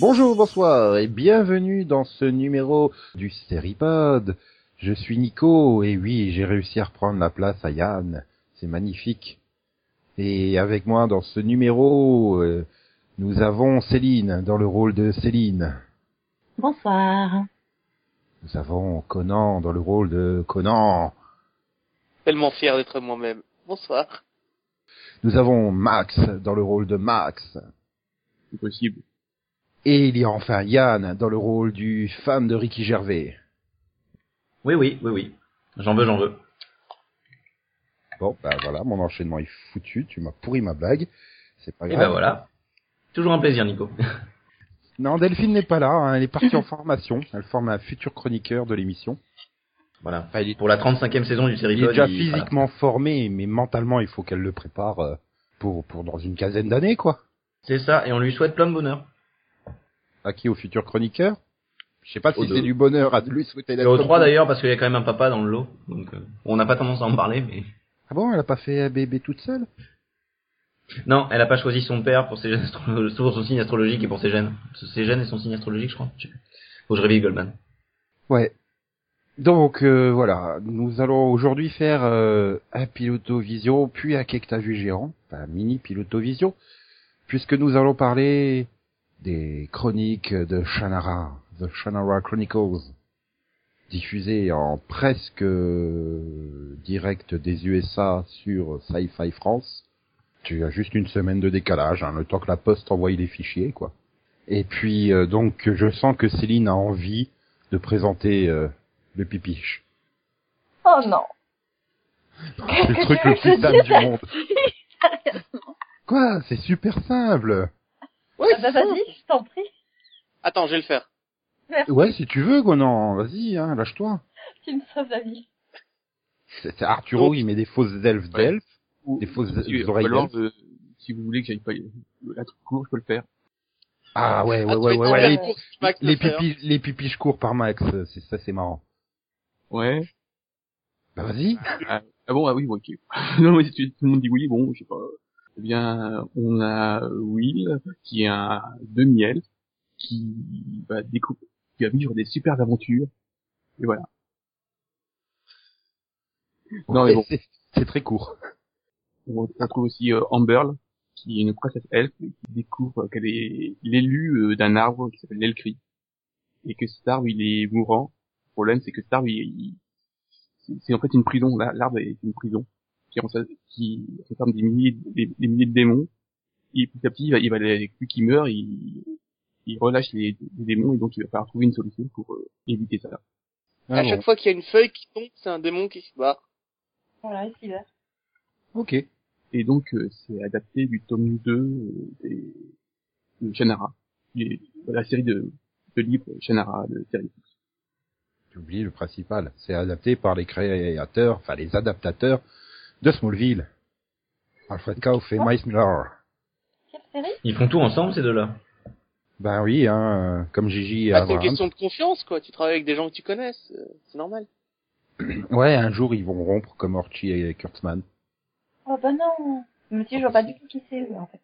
Bonjour, bonsoir et bienvenue dans ce numéro du Seripod. Je suis Nico et oui, j'ai réussi à reprendre la place à Yann. C'est magnifique. Et avec moi dans ce numéro, euh, nous avons Céline dans le rôle de Céline. Bonsoir. Nous avons Conan dans le rôle de Conan. Tellement fier d'être moi-même. Bonsoir. Nous avons Max dans le rôle de Max. C'est possible. Et il y a enfin Yann dans le rôle du fan de Ricky Gervais. Oui, oui, oui, oui. J'en veux, j'en veux. Bon, bah voilà, mon enchaînement est foutu, tu m'as pourri ma blague. C'est pas Et grave. ben voilà. Toujours un plaisir, Nico. Non, Delphine n'est pas là, hein, elle est partie en formation. Elle forme un futur chroniqueur de l'émission. voilà. Enfin, il est- Pour la 35e saison du Il série est déjà physiquement formé, mais mentalement, il faut qu'elle le prépare euh, pour, pour dans une quinzaine d'années, quoi. C'est ça, et on lui souhaite plein de bonheur. À qui au futur chroniqueur? Je sais pas si c'est du bonheur à lui souhaiter Et d'être trois tout. d'ailleurs, parce qu'il y a quand même un papa dans le lot. Donc, euh, on n'a pas tendance à en parler, mais... Ah bon, elle a pas fait un bébé toute seule? Non, elle a pas choisi son père pour ses gènes pour son signe astrologique et pour ses gènes. Ses gènes et son signe astrologique, je crois. Je sais plus. Faut que je réveille Goldman. Ouais. Donc euh, voilà, nous allons aujourd'hui faire euh, un pilotovision, puis un que t'as vu géant, enfin un mini pilotovision, puisque nous allons parler des chroniques de Shannara, The Shannara Chronicles, diffusées en presque euh, direct des USA sur Sci-Fi France. Tu as juste une semaine de décalage, hein, le temps que la poste envoie les fichiers, quoi. Et puis euh, donc je sens que Céline a envie de présenter euh, le pipiche. Oh non. C'est le truc le plus simple du monde. Quoi? C'est super simple. Ouais, Ah bah vas-y, je t'en prie. Attends, je vais le faire. Merci, Ouais, si tu veux, Conan, vas-y, hein, lâche-toi. tu me sauves la vie. C'est c'est Arturo, Donc- il met des fausses elfes Ouais. d'elfes, Ou, des fausses si, oreilles d'elfes. euh, si vous voulez que j'aille pas la truc court, je peux le faire. Ah ouais, ouais, Ah, ouais, ouais, ouais. Les, Max les le fait, pipi, les pipiches courts par Max, euh, c'est ça, c'est marrant. Ouais. Bah vas-y. Ah, ah bon, ah oui, bon, ok. non, mais si tout le monde dit oui, bon, je sais pas. Eh bien, on a Will, qui est un demi-elfe, qui va découvrir, qui va vivre des super aventures. Et voilà. Non, mais bon. C'est- très court. On retrouve aussi euh, Amberle, qui est une princesse elfe, qui découvre qu'elle est l'élu euh, d'un arbre qui s'appelle l'Elcri. Et que cet arbre, il est mourant. Le problème, c'est que cet arbre, il, il- c'est- en fait une prison. La- L'arbre est une prison qui, qui renferme des milliers, des, des milliers de démons. Et petit à petit, il va, il va les, plus qui meurent, il, il relâche les, les démons, et donc il va falloir trouver une solution pour euh, éviter ça. Ah à bon. chaque fois qu'il y a une feuille qui tombe, c'est un démon qui se bat. Voilà, ici là. Ok. Et donc, euh, c'est adapté du tome 2 euh, des, de Shannara, de la série de, de livres Shannara de série. J'ai oublié le principal. C'est adapté par les créateurs, enfin les adaptateurs de Smallville. Alfred Kauf et Miles Miller. Quelle série? Ils font tout ensemble, ces deux-là? Ben oui, hein, euh, comme Gigi et Ah, c'est une question de confiance, quoi. Tu travailles avec des gens que tu connais, c'est c'est normal. Ouais, un jour ils vont rompre comme Orchi et Kurtzman. Oh bah non. Mais si, je vois pas du tout qui c'est, eux, en fait.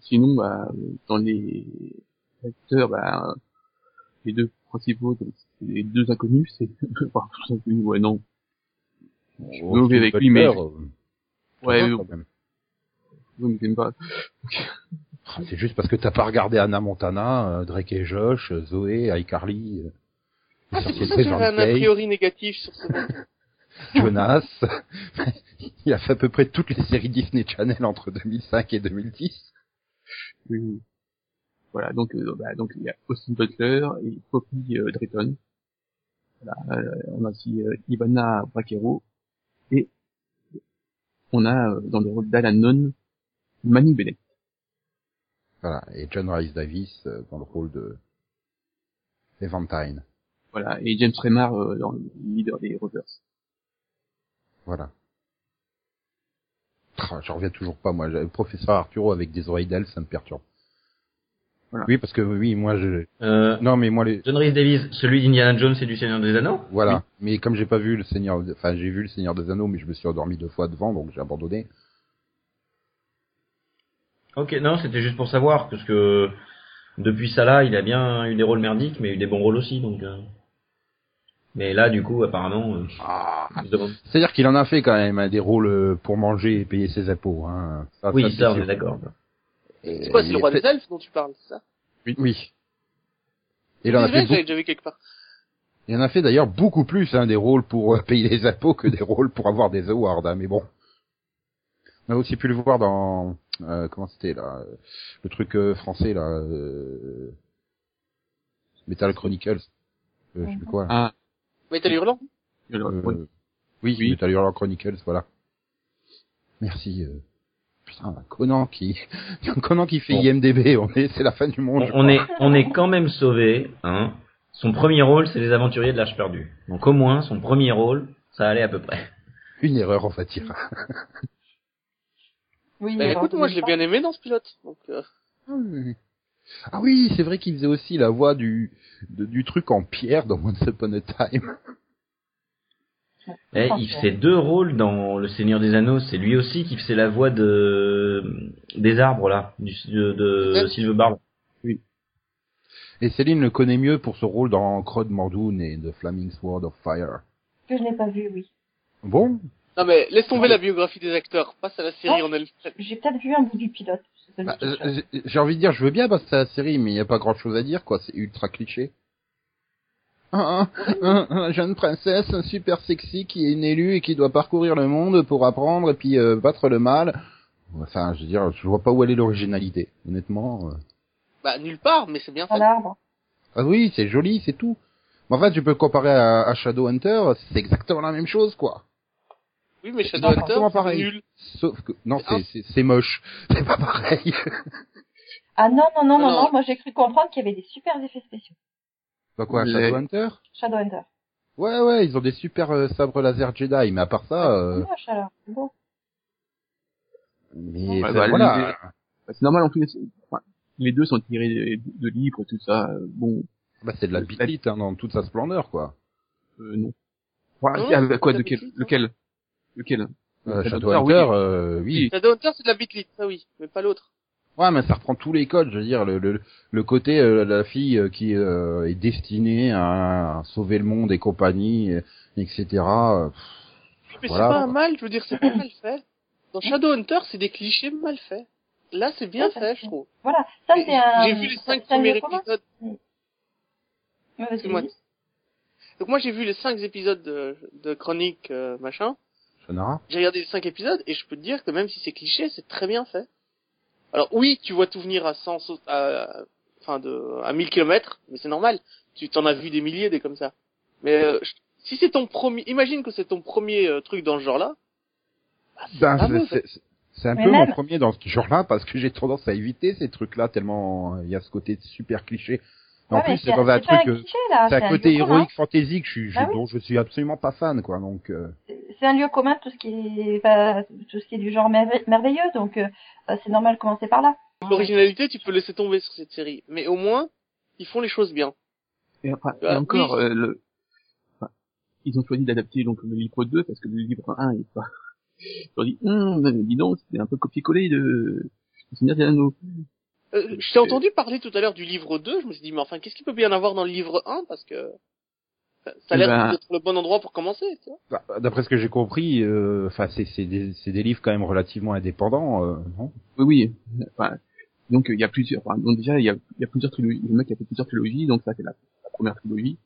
Sinon, bah, euh, dans les acteurs, bah, euh, les deux principaux, les deux inconnus, c'est, enfin, tous inconnus, ouais, non. Je suis mauvais avec lui, mais- euh, Ouais, euh, quand même. vous ne pas. Ah, C'est juste parce que t'as pas regardé Anna Montana, euh, Drake et Josh, euh, Zoé, iCarly, euh, Ah, c'est pour ça que j'avais un a priori négatif sur ce. Jonas. Il a fait à peu près toutes les séries Disney Channel entre 2005 et 2010. Oui. Voilà, donc, euh, bah, donc, il y a Austin Butler et Poppy euh, Drayton. Voilà, euh, on a aussi euh, Ivana Braquero. Et on a, euh, dans le rôle d'Alanon, Manu Bennett. Voilà. Et John Rice Davis euh, dans le rôle de Eventine. Voilà, et James Remar euh, dans le leader des Rovers. Voilà. J'en reviens toujours pas, moi. Le professeur Arturo avec des oreilles d'ailes, ça me perturbe. Voilà. Oui, parce que oui, moi, je... Euh, Non, mais moi, les... John Rhys Davies, celui d'Indiana Jones et du Seigneur des Anneaux Voilà. Mais comme j'ai pas vu le Seigneur, enfin, j'ai vu le Seigneur des Anneaux, mais je me suis endormi deux fois devant, donc j'ai abandonné. Ok, non, c'était juste pour savoir, parce que depuis ça là, il a bien eu des rôles merdiques, mais eu des bons rôles aussi, donc... euh. Mais là, du coup, apparemment... euh, Ah. C'est-à-dire qu'il en a fait quand même hein, des rôles euh, pour manger et payer ses impôts. Hein. Ça, Oui, ça, on est d'accord. C'est quoi, c'est il le roi fait- des elfes dont tu parles, c'est ça? Oui. Et il en a fait, j'avais beaucoup- déjà vu quelque part. il en a fait d'ailleurs beaucoup plus hein, des rôles pour euh, payer les impôts que des rôles pour avoir des awards. Hein, mais bon. On a aussi pu le voir dans euh, comment c'était là euh, le truc euh, français là euh, Metal Chronicles. Euh, je sais plus quoi. là. Ah, Metal Hurlant Euh, ouais. oui, Oui. Metal Hurlant Chronicles, voilà. Merci. Euh... Putain, un Conan qui, Conan qui fait Bon. IMDB, on est, c'est la fin du monde. On, on est, on est quand même sauvé, hein. Son premier rôle, c'est les aventuriers de l'Arche perdue. Donc au moins, son premier rôle, ça allait à peu près. Une erreur, on va dire. Oui, Bah écoute, moi je l'ai bien aimé dans ce pilote. Donc, euh, Ah oui. Ah oui, c'est vrai qu'il faisait aussi la voix du, de- du truc en pierre dans Once Upon a Time. Eh, il fait deux rôles dans Le Seigneur des Anneaux. C'est lui aussi qui faisait la voix de des arbres là, du, de, de. Sylve Barbe. Et Céline le connaît mieux pour ce rôle dans Crowd Mordoun et The Flaming Sword of Fire. Que je n'ai pas vu, oui. Bon, Non mais laisse tomber la biographie des acteurs, passe à la série Oh. en elle. J'ai peut-être vu un bout du pilote. bah, qui cherche. j'ai envie de dire, je veux bien passer à la série, mais il n'y a pas grand chose à dire, quoi. C'est ultra cliché. Un, un, un, un jeune princesse super sexy qui est une élue et qui doit parcourir le monde pour apprendre et puis euh, battre le mal. Enfin, je veux dire, je vois pas où elle est l'originalité, honnêtement. euh. Bah nulle part, mais c'est bien À fait. l'arbre. Ah oui, c'est joli, c'est tout. Mais en fait, tu peux comparer à, à Shadowhunter, c'est exactement la même chose, quoi. Oui, mais Non, Shadowhunter, exactement c'est pareil. nul. Sauf que, non, Ah. c'est- c'est c'est moche. C'est pas pareil. Ah non, non, non, non, Non, moi j'ai cru comprendre qu'il y avait des super effets spéciaux. Bah quoi, Shadowhunter? Shadowhunter. Ouais, ouais, ils ont des super euh, sabres laser Jedi, mais à part ça, euh, C'est moche alors. beau. mais Ouais, c'est- bah, voilà. les- Bah, c'est normal en tous les, enfin, les deux sont tirés de, de livres, tout ça. euh, Bon, Bah, c'est de la le bitite hein, dans toute sa splendeur, quoi. euh, non. Ouais, avec c'est quoi, de quel, lequel, lequel Euh, Shadowhunter, oui. euh, oui. Shadowhunter, c'est de la bitlit, ça oui, mais pas l'autre. Ouais, mais ça reprend tous les codes, je veux dire, le, le, le côté euh, la fille euh, qui euh, est destinée à, sauver le monde et compagnie, etc. euh, pff, Mais Voilà. c'est pas un mal, je veux dire, c'est pas mal fait. Dans Shadowhunter, c'est des clichés mal faits. Là, c'est bien Ouais, fait, je trouve. Voilà. Ça c'est un. J'ai vu les cinq premiers épisodes. Excuse-moi. vas-y. Donc moi, j'ai vu les cinq épisodes de, de Chronique, euh, machin. J'ai regardé les cinq épisodes et je peux te dire que même si c'est cliché, c'est très bien fait. Alors oui, tu vois tout venir à 100, sau- à, enfin de, à 1000 kilomètres, mais c'est normal. Tu t'en as vu des milliers des comme ça. Mais euh, je- si c'est ton premier, imagine que c'est ton premier euh, truc dans ce genre-là. bah, c'est Ben, c'est- mauvais. c'est- c'est un Mais peu même- mon premier dans ce genre-là parce que j'ai tendance à éviter ces trucs-là tellement euh, il y a ce côté super cliché. En Ouais, plus, c'est dans un truc, euh, c'est un un côté commun. héroïque fantasy que je suis, je- Bah oui. dont je suis absolument pas fan, quoi. Donc, euh, C'est un lieu commun tout ce qui est, enfin, tout ce qui est du genre merve- merveilleux, donc euh, euh, c'est normal de commencer par là. L'originalité, tu peux laisser tomber sur cette série. Mais au moins, ils font les choses bien. Et, après, et Ah, encore, oui. euh, le, enfin, ils ont choisi d'adapter donc le livre 2 parce que le livre 1 est pas. Ils ont dit, hum, dis donc, c'est un peu copier-coller de du Seigneur des Anneaux. Euh, je t'ai entendu parler tout à l'heure du livre 2, je me suis dit, mais enfin, qu'est-ce qu'il peut bien avoir dans le livre 1 Parce que ça, ça a l'air Ben- d'être le bon endroit pour commencer, tu vois. bah, d'après ce que j'ai compris, euh, enfin, c'est c'est des, c'est des livres quand même relativement indépendants, euh, non? Oui, oui. Enfin, donc il y a plusieurs. Enfin, donc déjà il y a, il y a plusieurs trilogies. Le mec a fait plusieurs trilogies, donc ça c'est la, la première trilogie.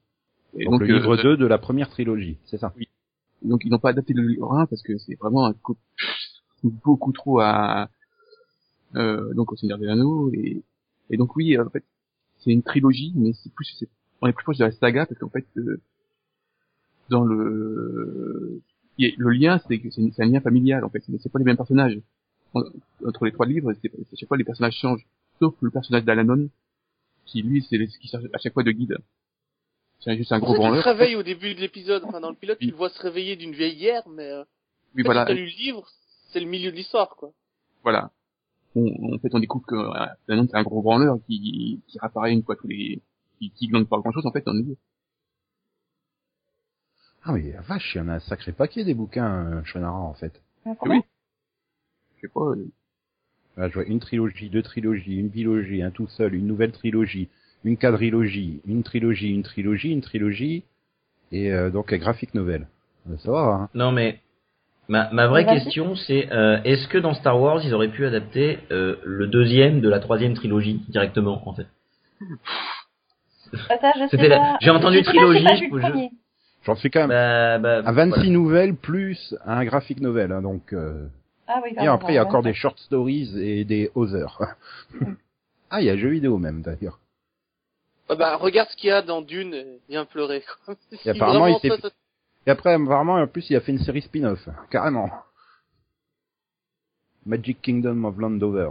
Et donc, le euh, livre 2 de la première trilogie, c'est ça? Donc ils n'ont pas adapté le livre 1 parce que c'est vraiment un coup beaucoup trop à euh, donc au Seigneur des Anneaux et, et donc oui en fait c'est une trilogie mais c'est plus c'est, on est plus proche de la saga parce qu'en fait euh, dans le il le lien c'est c'est, un lien familial en fait c'est pas les mêmes personnages En- entre les trois livres c'est, à chaque fois les personnages changent sauf le personnage d'Alanon qui lui c'est qui sert à chaque fois de guide C'est juste un gros ça qu'il se branleur. réveille au début de l'épisode, enfin dans le pilote, tu le vois se réveiller d'une vieille guerre, mais euh, Oui, en fait, voilà, si t'as lu le livre, c'est le milieu de l'histoire, quoi. voilà. On, en fait, on découvre que euh, c'est un gros branleur qui, qui réapparaît une fois tous les, qui, qui glande pas grand chose, en fait, on est Ah mais la vache, il y en a un sacré paquet des bouquins euh, Shonara en fait. Comment je sais pas, euh, Là, je vois une trilogie, deux trilogies, une bilogie, un tout seul, une nouvelle trilogie, une quadrilogie, une trilogie, une trilogie, une trilogie, et euh, donc un graphic novel. Euh, Ça va, hein. Non mais ma, ma vraie question c'est euh, est-ce que dans Star Wars ils auraient pu adapter euh, le deuxième de la troisième trilogie directement en fait? Ah, ça, je sais C'était la- j'ai entendu j'ai trilogie, je-. J'en suis quand même bah, bah, à 26 voilà. nouvelles plus un graphic novel, hein, donc... Euh... Ah oui, Et après, il y a encore ouais. des short stories et des others. ah, il y a jeux vidéo même, d'ailleurs. Ah bah, regarde ce qu'il y a dans Dune, et viens pleurer, quoi. Si apparemment, il s'est- ça, ça- Et après, apparemment, en plus, il a fait une série spin-off, carrément. Magic Kingdom of Landover.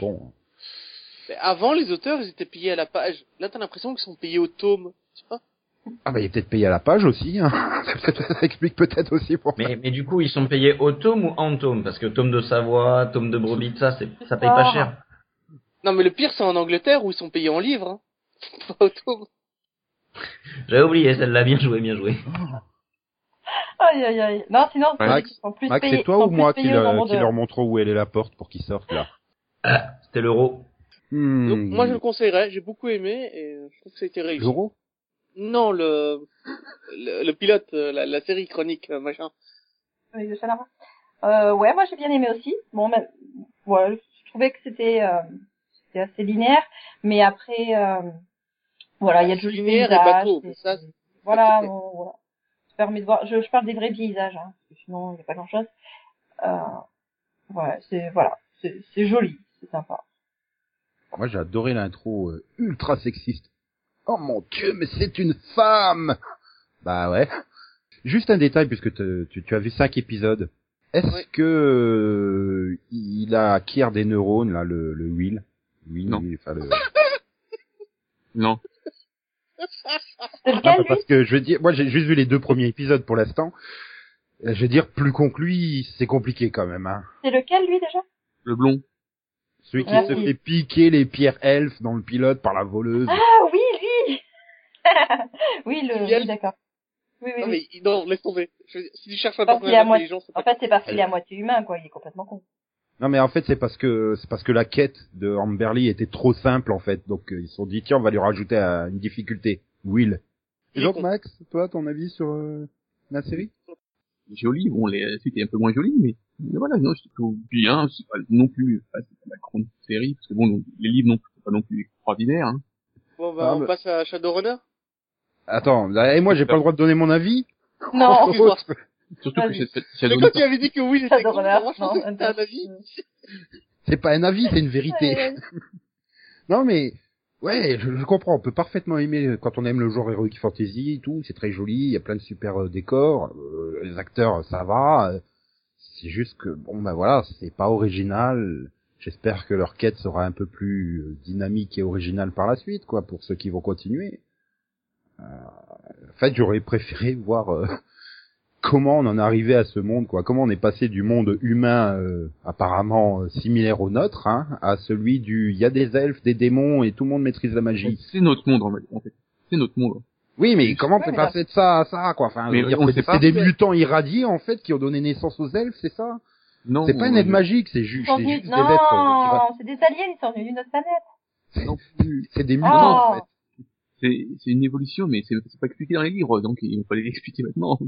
Bon. Mais avant, les auteurs, ils étaient payés à la page. Là, t'as l'impression qu'ils sont payés au tome. Tu vois Ah bah, il est peut-être payé à la page aussi. Hein. Ça explique peut-être aussi pour Mais, mais du coup ils sont payés au tome ou en tome? Parce que tome de Savoie, tome de Brebis, ça c'est ça paye pas Ah. cher. Non, mais le pire, c'est en Angleterre où ils sont payés en livres. Hein. Pas au tome. J'avais oublié celle-là, bien joué, bien joué. Aïe, aïe, aïe. Non, sinon, c'est Max, sont plus Max, payés. c'est toi sont ou plus moi qui, nombre qui leur montrons où elle est la porte pour qu'ils sortent là? Ah, c'était l'euro. Hmm. Donc, moi, je le conseillerais. J'ai beaucoup aimé et je trouve que ça a été réussi. Non, le, le, le pilote, euh, la, la série chronique, euh, machin. Avec le Shannara. Euh, ouais, moi j'ai bien aimé aussi. Bon, même, ouais, je trouvais que c'était, euh, c'était assez linéaire, mais après, euh, voilà, il y a de jolis Linéaire et paysages. bateau, c'est- ça, voilà, bon, voilà. Ça permet de voir. Je, je parle des vrais paysages, hein, parce que sinon il n'y a pas grand chose. Euh, ouais, c'est voilà, c'est c'est joli, c'est sympa. Moi, j'ai adoré l'intro euh, ultra sexiste. Oh mon dieu, mais c'est une femme Bah ouais. Juste un détail, puisque te- tu, tu as vu cinq épisodes. Est-ce Ouais. que euh, il a acquiert des neurones, là, le, le Will Will, Non. Will, enfin, le... non. Non, parce que je veux dire, moi j'ai juste vu les deux premiers épisodes pour l'instant. Euh, Je veux dire, plus con que lui, c'est compliqué quand même. Hein. C'est lequel lui déjà? Le blond. Celui qui Merci. se fait piquer les pierres elfes dans le pilote par la voleuse. Ah oui, lui. oui, le. Oui, d'accord. Oui, oui, Non, oui. mais non, laisse tomber. Je veux dire, si tu cherches un personnage intelligent, c'est En fait, c'est parce qu'il est à moitié humain, quoi. Il est complètement con. Non mais en fait c'est parce que c'est parce que la quête de Amberly était trop simple en fait. Donc euh, ils se sont dit tiens on va lui rajouter euh, une difficulté. Will. Et donc. Max, toi ton avis sur euh, la série? Joli. Bon, les, la suite est un peu moins jolie, mais, mais voilà, non, c'est plutôt bien. C'est pas non plus, pas, c'est pas la grande série, parce que bon, non, les livres non plus, c'est pas non plus extraordinaire, hein. Bon, bah, Ah, on passe à Shadowrunner. Attends, là, et moi j'ai pas le droit de donner mon avis? Non. Surtout que Vas-y. c'est, c'est, Mais Shadow quand tu avais dit que oui, j'étais con, Shadowrunner, moi, je non, pensais que c'était un avis. C'est pas un avis, c'est une vérité. Non mais ouais, je, comprends. On peut parfaitement aimer quand on aime le genre heroic fantasy et tout. C'est très joli. Il y a plein de super euh, décors. euh, les acteurs, ça va. euh, c'est juste que bon ben voilà, c'est pas original. J'espère que leur quête sera un peu plus euh, dynamique et originale par la suite, quoi, pour ceux qui vont continuer. Euh, en fait, j'aurais préféré voir euh, comment on en est arrivé à ce monde, quoi. Comment on est passé du monde humain euh, apparemment euh, similaire au nôtre, hein, à celui du il y a des elfes, des démons et tout le monde maîtrise la magie. C'est notre monde, en fait. en fait. C'est notre monde. Oui, mais comment Ouais, t'es mais passé de ça à ça, quoi? Enfin, on c'est pas. des mutants irradiés en fait qui ont donné naissance aux elfes, c'est ça? Non. C'est pas une on- aide magique, c'est juste, c'est juste des êtres. qui Non, c'est des aliens, ils sont venus d'une autre planète. C'est des mutants en Oh. fait. C'est, une évolution, mais c'est, c'est pas expliqué dans les livres, donc il faut les expliquer maintenant.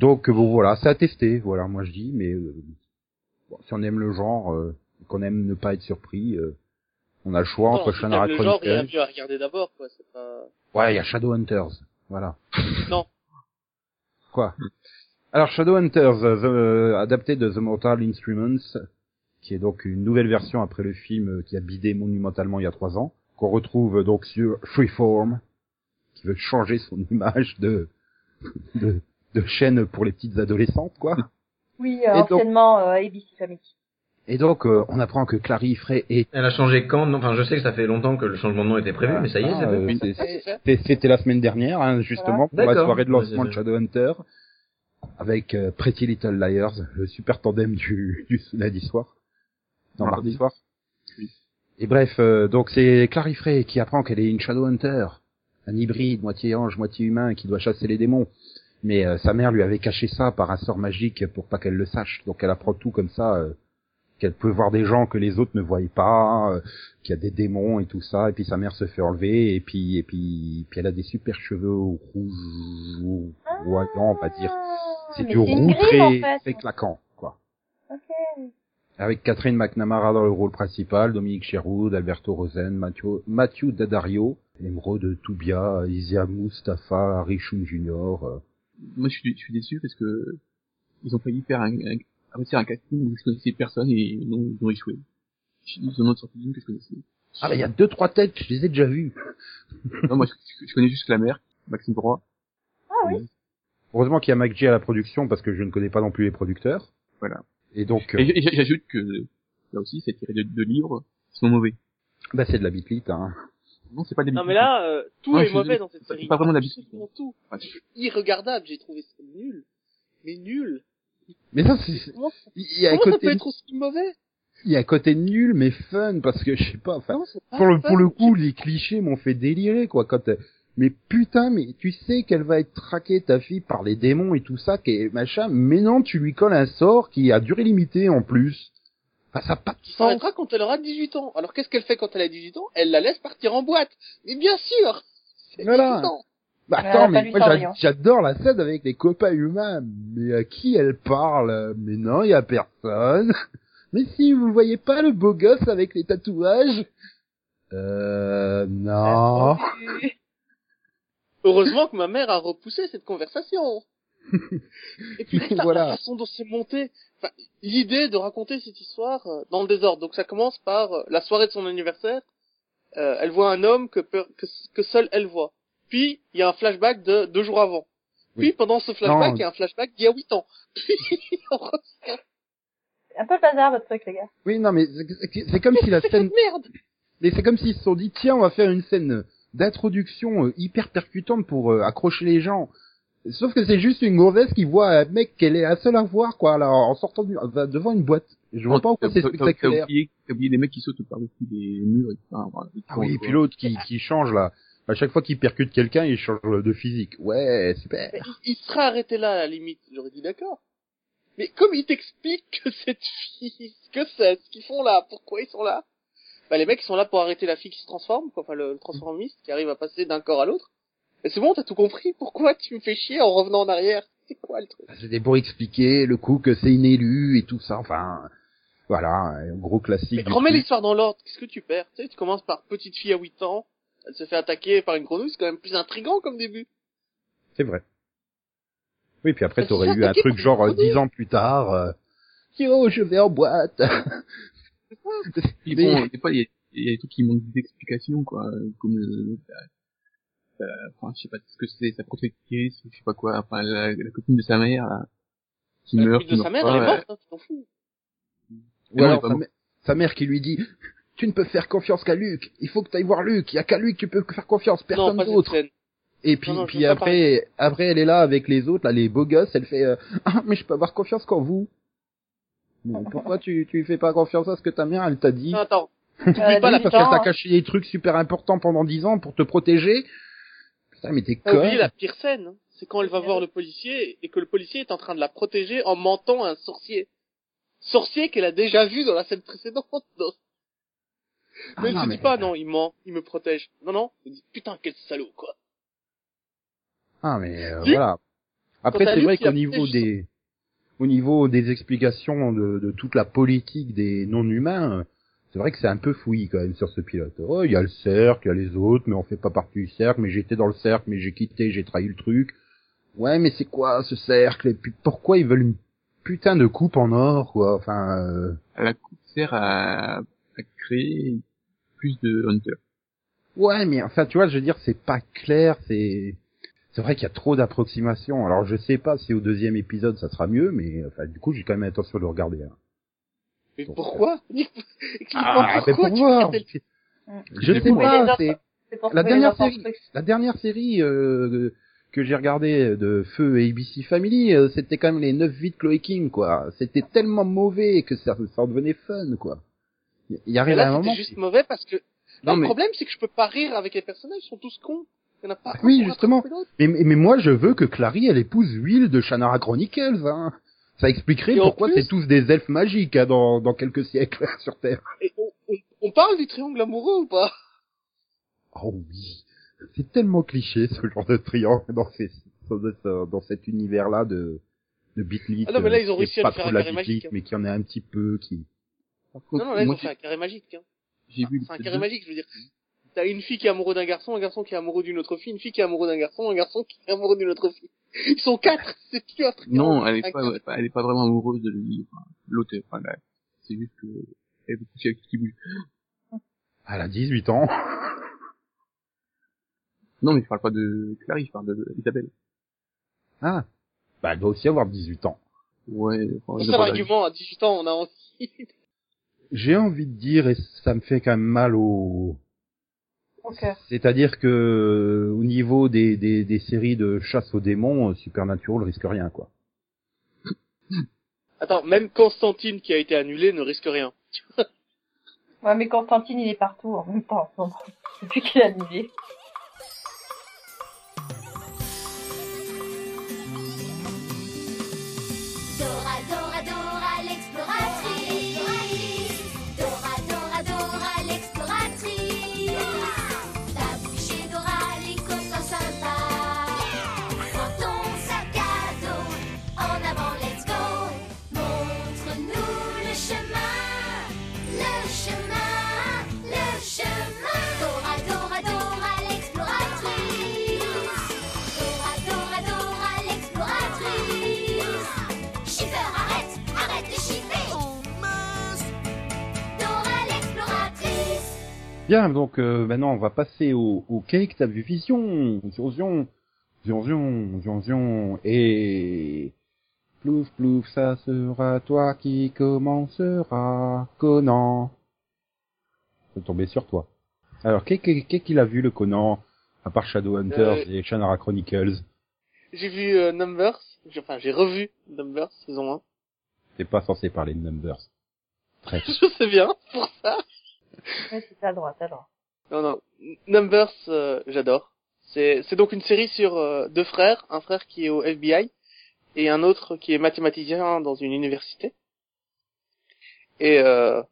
Donc bon voilà, c'est à tester, voilà, moi je dis, mais euh, bon, si on aime le genre, euh, qu'on aime ne pas être surpris, euh, on a le choix entre Non, si Shannara le genre, il y a Chronicles. mieux à regarder d'abord, quoi. C'est pas... Ouais, il y a Shadowhunters, voilà. Non. Quoi? Alors Shadowhunters, euh, the- euh, adapté de The Mortal Instruments, qui est donc une nouvelle version après le film euh, qui a bidé monumentalement il y a trois ans, qu'on retrouve euh, donc sur Freeform, qui veut changer son image de de, de chaîne pour les petites adolescentes, quoi. Oui, euh, donc- anciennement euh, ABC Family. Et donc, euh, on apprend que Clary Frey est... Elle a changé quand non Enfin, je sais que ça fait longtemps que le changement de nom était prévu, mais ça y est, Ah, c'est euh, fait. c'est- C'était la semaine dernière, hein, justement, pour la soirée de lancement de Shadowhunter, avec euh, Pretty Little Liars, le super tandem du, du lundi soir. Non, Mardi. mardi soir. Oui. Et bref, euh, donc c'est Clary Frey qui apprend qu'elle est une Shadowhunter, un hybride, moitié ange, moitié humain, qui doit chasser les démons. Mais euh, sa mère lui avait caché ça par un sort magique pour pas qu'elle le sache. Donc elle apprend tout comme ça, euh, qu'elle peut voir des gens que les autres ne voyaient pas, euh, qu'il y a des démons et tout ça. Et puis sa mère se fait enlever et puis et puis puis elle a des super cheveux rouges, voyants, on va dire. C'est Ah, Mais du roux très, en fait. très claquant, quoi. Ok. Avec Catherine McNamara dans le rôle principal, Dominique Sherwood, Alberto Rosen, Mathieu, Mathieu Daddario, Emeraude Toubia, Isia Mustafa, Jr. euh. Moi, je suis, je suis déçu parce que ils ont failli faire un, un, réussir un casting où je connaissais personne et non, ils ont échoué. Ils ont sorti une que je connaissais. Ah bah il y a deux trois têtes, je les ai déjà vues. non, moi, je, je connais juste la mère, Maxime Droit. Ah oui. Heureusement qu'il y a McG à la production parce que je ne connais pas non plus les producteurs. Voilà. Et donc, Et j'ajoute que là aussi, c'est tiré de, de livres qui sont mauvais. bah c'est de la bitlit, hein. Non, c'est pas des Non mais là, euh, tout est mauvais dans cette c'est série. pas vraiment d'habitude. Tout. Irregardable, j'ai trouvé ça nul. Mais nul. Mais ça, c'est, Comment, il y a un comment ça peut côté, être aussi mauvais il y a un côté nul mais fun parce que je sais pas, enfin, pour le, fun. pour le coup, les clichés m'ont fait délirer, quoi, quand, euh, mais putain, mais tu sais qu'elle va être traquée, ta fille, par les démons et tout ça, qu'est machin, mais non, tu lui colles un sort qui a durée limitée en plus. Enfin, ça n'a pas de sens. s'arrêtera quand elle aura 18 ans. Alors qu'est-ce qu'elle fait quand elle a 18 ans? Elle la laisse partir en boîte. Mais bien sûr C'est Voilà. Bah, a attends, mais moi, j'adore la scène avec les copains humains. Mais à qui elle parle? Mais non, il y a personne. Mais si, vous voyez pas le beau gosse avec les tatouages? Euh, non. Heureusement que ma mère a repoussé cette conversation. Et puis putain, Voilà. la façon dont c'est monté, enfin, l'idée de raconter cette histoire euh, dans le désordre. Donc ça commence par euh, la soirée de son anniversaire. Euh, elle voit un homme que, peu- que, que seule elle voit. Puis il y a un flashback de deux jours avant. Puis Oui. pendant ce flashback, il y a un flashback d'il y a huit ans. Puis on revient. C'est un peu le bazar, votre truc, les gars. Oui, non, mais c'est- comme si la scène... Merde Mais c'est comme s'ils se sont dit, tiens, on va faire une scène d'introduction euh, hyper percutante pour euh, accrocher les gens. Sauf que c'est juste une gonzesse qui voit un mec qu'elle est la seule à voir, quoi, là, en sortant du- enfin, devant une boîte. Je vois pas pourquoi c'est spectaculaire. T'as oublié, oublié les mecs qui sautent par-dessus des murs et voilà. Ah oui, et puis l'autre qui, qui change là. À chaque fois qu'il percute quelqu'un, il change de physique. Ouais, super. Mais il, il serait arrêté là à la limite. J'aurais dit d'accord. Mais comme il t'explique que cette fille, ce que c'est, ce qu'ils font là, pourquoi ils sont là, bah les mecs ils sont là pour arrêter la fille qui se transforme, quoi, enfin le, le transformiste qui arrive à passer d'un corps à l'autre. C'est bon, t'as tout compris. Pourquoi tu me fais chier en revenant en arrière C'est quoi le truc C'était pour expliquer le coup que c'est une élue et tout ça. Enfin, voilà, un gros classique. Mais remets l'histoire dans l'ordre. Qu'est-ce que tu perds Tu sais, tu commences par petite fille à 8 ans, elle se fait attaquer par une grenouille, c'est quand même plus intrigant comme début. C'est vrai. Oui, puis après t'aurais eu un truc genre euh, dix ans plus tard. Euh, Yo, je vais en boîte. Puis bon, des fois, il y a, il y a des trucs qui manquent d'explications, quoi. Comme, euh, euh, enfin, je sais pas ce que c'est, sa protectrice, je sais pas quoi, enfin, la, la copine de sa mère, là, qui La meurt, fille de qui sa mère, elle est morte, hein, tu t'en fous. Ou alors sa, mère qui lui dit, tu ne peux faire confiance qu'à Luc. Il faut que tu ailles voir Luc. Il y a qu'à Luc que tu peux faire confiance, personne d'autre. Et puis, Non, non, je puis après, après, elle est là avec les autres, là, les beaux gosses, elle fait, euh, ah, mais je peux avoir confiance qu'en vous. Mais pourquoi tu, tu fais pas confiance à ce que ta mère, elle t'a dit? Non, attends. Euh, T'oublies pas la Oui, parce qu'elle t'a caché des trucs super importants pendant dix ans pour te protéger. Putain, mais t'es con. la pire scène, hein. c'est quand elle va voir le policier et que le policier est en train de la protéger en mentant à un sorcier. Sorcier qu'elle a déjà vu dans la scène précédente. Non. Ah Mais elle non, se mais- dit pas, non, il ment, il me protège. Non, non, elle dit, putain, quel salaud, quoi. Ah, mais euh, voilà. Après, c'est vrai qu'au niveau des, au niveau des explications de, de toute la politique des non-humains, c'est vrai que c'est un peu fouillis quand même sur ce pilote. Oh, il y a le cercle, il y a les autres, mais on fait pas partie du cercle, mais j'étais dans le cercle, mais j'ai quitté, j'ai trahi le truc. Ouais, mais c'est quoi ce cercle? Et puis pourquoi ils veulent une putain de coupe en or, quoi? Enfin, euh, La coupe sert à, à créer plus de Hunter. ouais, mais enfin, tu vois, je veux dire, c'est pas clair, c'est... C'est vrai qu'il y a trop d'approximations. Alors je sais pas si au deuxième épisode ça sera mieux, mais enfin du coup j'ai quand même l'intention de le regarder. hein. Mais Donc, pourquoi Ah, mais pour voir. le- Je sais pas, c'est la dernière série, la dernière série euh, que j'ai regardée de Feu et ABC Family, euh, c'était quand même les 9 vies de Chloé King, quoi. C'était tellement mauvais que ça, ça en devenait fun, quoi. Il y arrive à un là, moment. juste mauvais parce que Non, le mais- problème, c'est que je peux pas rire avec les personnages, ils sont tous cons. Il y en a pas. Oui, justement. mais, mais moi, je veux que Clary, elle épouse Will de Shannara Chronicles, hein. Ça expliquerait Et pourquoi plus- c'est tous des elfes magiques hein, dans, dans quelques siècles sur Terre. Et on, on, on parle du triangle amoureux ou pas? Oh oui, c'est tellement cliché ce genre de triangle dans, ces, dans, dans cet univers-là de, de Bitlit. Ah non, mais là, ils ont est réussi à pas faire un carré Bitlit, magique, hein. mais qui en a un petit peu, qui... Par Non, contre, non, là, ils ont fait un carré magique. Hein. j'ai vu C'est un carré magique, je veux dire. T'as une fille qui est amoureuse d'un garçon, un garçon qui est amoureux d'une autre fille, une fille qui est amoureuse d'un garçon, un garçon qui est amoureux d'une autre fille. Ils sont quatre, c'est plus un triangle. Non, elle est Un pas, elle est pas vraiment amoureuse de lui, enfin, l'autre, enfin, là, c'est juste que, elle veut coucher avec qui bouge. Elle a 18 ans. Non, mais je parle pas de Clary, je parle de Isabelle. Ah. Bah, elle doit aussi avoir 18 ans. Ouais, enfin, C'est ça l'argument, à 18 ans, on a aussi. J'ai envie de dire, et ça me fait quand même mal au... C'est-à-dire que au niveau des, des, des séries de chasse aux démons, euh, Supernatural risque rien, quoi. Attends, même Constantine qui a été annulé ne risque rien. Ouais, mais Constantine, il est partout en même temps. Depuis qu'il a annulé. Bien, donc euh, maintenant on va passer au, au cake, t'as vu Vision, Zion, Zion, Zion, et... Plouf, plouf, ça sera toi qui commencera, Conan. C'est tombé sur toi. Alors, qu'est- qu'est- qu'est-ce qu'il a vu le Conan, à part Shadowhunters Euh, et Shannara Chronicles? J'ai vu euh, Numbers, enfin j'ai revu Numbers saison 1. T'es pas censé parler de Numbers. Très. Je sais bien, pour ça. Ouais, c'est t'as le droit, t'as le droit. Non, non. Numbers, euh, j'adore. C'est, c'est donc une série sur euh, deux frères, un frère qui est au FBI et un autre qui est mathématicien dans une université. Et euh,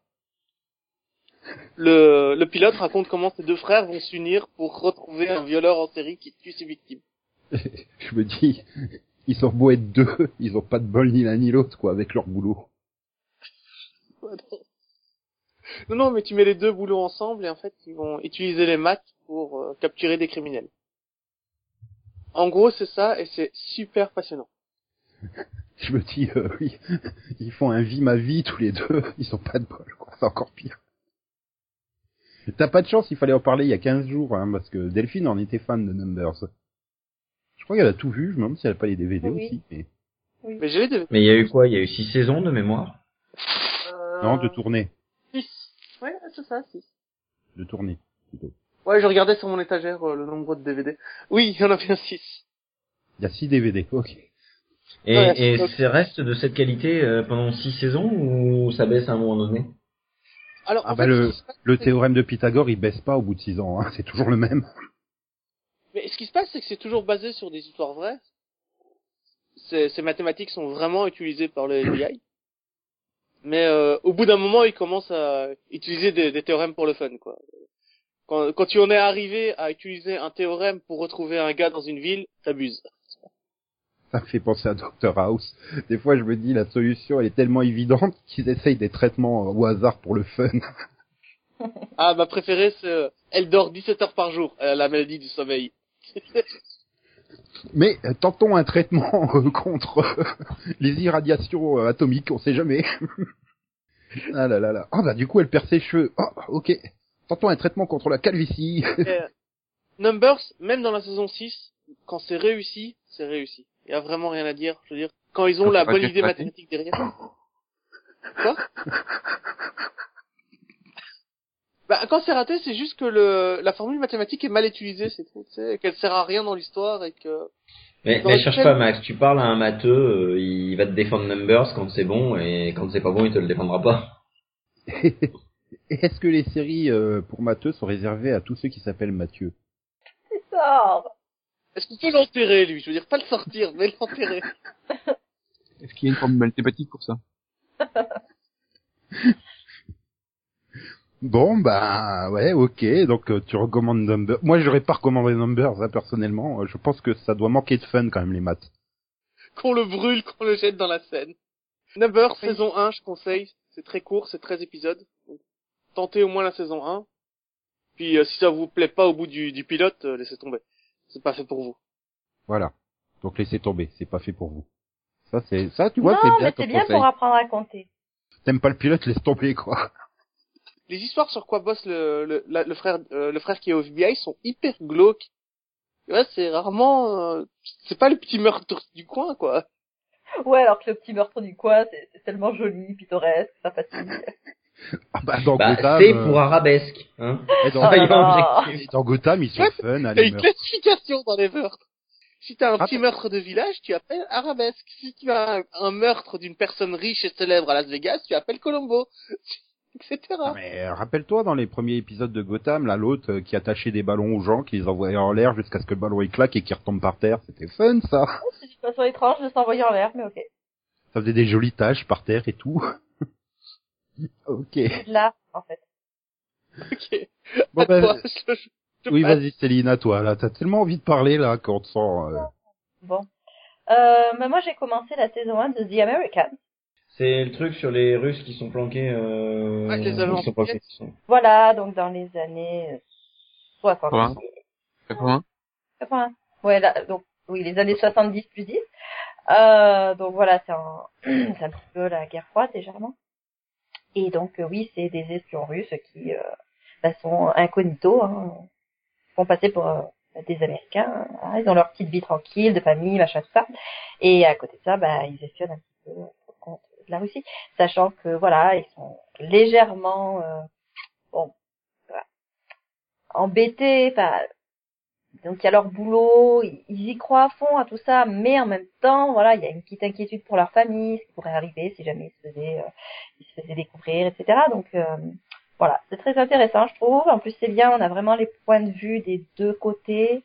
le, le pilote raconte comment ces deux frères vont s'unir pour retrouver un violeur en série qui tue ses victimes. Je me dis, ils ont beau être deux, ils ont pas de bol ni l'un ni l'autre, quoi, avec leur boulot. Non, non, mais tu mets les deux boulots ensemble et en fait, ils vont utiliser les maths pour euh, capturer des criminels. En gros, c'est ça et c'est super passionnant. Je me dis, euh, oui, ils font un vie ma vie tous les deux, ils sont pas de bol, quoi. C'est encore pire. T'as pas de chance, il fallait en parler il y a 15 jours, hein, parce que Delphine en était fan de Numbers. Je crois qu'elle a tout vu, je me demande si elle a pas les DVD aussi. Mais, il y a eu quoi? Il y a eu 6 saisons de mémoire? Euh, non, de tournée c'est ça, six. de tournée, plutôt. Ouais, je regardais sur mon étagère euh, le nombre de DVD. Oui, il y en a bien six. Il y a 6 DVD, ok. Et, Ouais, et ça reste de cette qualité euh, pendant six saisons ou ça baisse à un moment donné? Alors, Ah en bah fait, le, le théorème de Pythagore, il baisse pas au bout de 6 ans, hein, c'est toujours le même. Mais ce qui se passe, c'est que c'est toujours basé sur des histoires vraies. Ces, ces mathématiques sont vraiment utilisées par le FBI. Mais euh, au bout d'un moment, ils commencent à utiliser des, des théorèmes pour le fun, quoi. Quand, quand tu en es arrivé à utiliser un théorème pour retrouver un gars dans une ville, t'abuses. Ça me fait penser à Dr House. Des fois, je me dis, la solution, elle est tellement évidente qu'ils essayent des traitements au hasard pour le fun. Ah, ma préférée, c'est euh, elle dort 17 heures par jour. Elle a la maladie du sommeil. Mais euh, tentons un traitement euh, contre euh, les irradiations euh, atomiques, on sait jamais. ah là là là. Ah bah du coup elle perd ses cheveux. Ah ok. Tentons un traitement contre la calvitie. Euh, Numbers, même dans la saison 6, quand c'est réussi, c'est réussi. Il y a vraiment rien à dire. Je veux dire, quand ils ont la bonne idée mathématique derrière. Quoi? Bah, quand c'est raté, c'est juste que le, la formule mathématique est mal utilisée, c'est tout, tu sais, qu'elle sert à rien dans l'histoire et que... Mais, mais cherche pas Max, tu parles à un matheux, euh, il va te défendre Numbers quand c'est bon, et quand c'est pas bon, il te le défendra pas. Et Est-ce que les séries euh, pour matheux sont réservées à tous ceux qui s'appellent Mathieu? C'est sort. Est-ce qu'on peut l'enterrer, lui? Je veux dire, pas le sortir, mais l'enterrer. Est-ce qu'il y a une formule mathématique pour ça? Bon, bah ouais, ok. Donc euh, tu recommandes Numbers. Moi, j'aurais pas recommandé Numbers, hein, personnellement. Euh, Je pense que ça doit manquer de fun quand même les maths. Qu'on le brûle, qu'on le jette dans la Seine. Number, saison 1, je conseille. C'est très court, c'est 13 épisodes. Donc, tentez au moins la saison 1. Puis euh, si ça vous plaît pas au bout du, du pilote, euh, laissez tomber. C'est pas fait pour vous. Voilà. Donc laissez tomber, c'est pas fait pour vous. Ça, c'est ça, tu vois, non, c'est bien mais ton c'est bien conseil. pour apprendre à compter. T'aimes pas le pilote, laisse tomber quoi. Les histoires sur quoi bosse le, le, la- le frère euh, le frère qui est au FBI sont hyper glauques. Ouais, c'est rarement... euh, c'est pas le petit meurtre du coin, quoi. Ouais, alors que le petit meurtre du coin, c'est c'est tellement joli, pittoresque, ça fatigue. Ah bah dans Bah, Gotham, c'est euh, pour arabesque, hein. et dans, Ah objectifs. dans Gotham, ils sont Ouais, fun, T'as une meurtres. classification dans les meurtres. Si t'as un Ah, petit meurtre de village, tu appelles arabesque. Si tu as un, un meurtre d'une personne riche et célèbre à Las Vegas, tu appelles Colombo. Etc. Non, mais euh, rappelle-toi dans les premiers épisodes de Gotham, là l'autre euh, qui attachait des ballons aux gens, qui les envoyait en l'air jusqu'à ce que le ballon il claque et qu'il retombe par terre, c'était fun ça. C'est une façon étrange de s'envoyer en l'air, mais ok. Ça faisait des jolies taches par terre et tout. ok. Là, en fait. Ok. Bon, ben, toi, je- je- je oui, vas-y Céline, à toi. Là, t'as tellement envie de parler là qu'on te sent. euh, Bon. Euh, mais moi, j'ai commencé la saison 1 de The Americans. C'est le truc sur les Russes qui sont planqués, euh... Ouais, les Allemands. sont planqués, qui sont- Voilà, donc dans les années euh, 60. 80 80. Ouais, là, donc, oui, les années 70 plus 10. Euh, donc voilà, c'est un, c'est un petit peu la guerre froide, légèrement. Et donc, euh, oui, c'est des espions russes qui euh, bah, sont incognito, hein, font passer pour euh, des Américains. hein. ils ont leur petite vie tranquille, de famille, machin, tout ça. Et à côté de ça, bah, ils espionnent un petit peu de la Russie, sachant que, voilà, ils sont légèrement, euh, bon, embêtés, enfin, donc il y a leur boulot, ils ils y croient à fond à tout ça, mais en même temps, voilà, il y a une petite inquiétude pour leur famille, ce qui pourrait arriver si jamais ils se faisaient, euh, ils se faisaient découvrir, etc. Donc euh, voilà, c'est très intéressant, je trouve. En plus, c'est bien, on a vraiment les points de vue des deux côtés,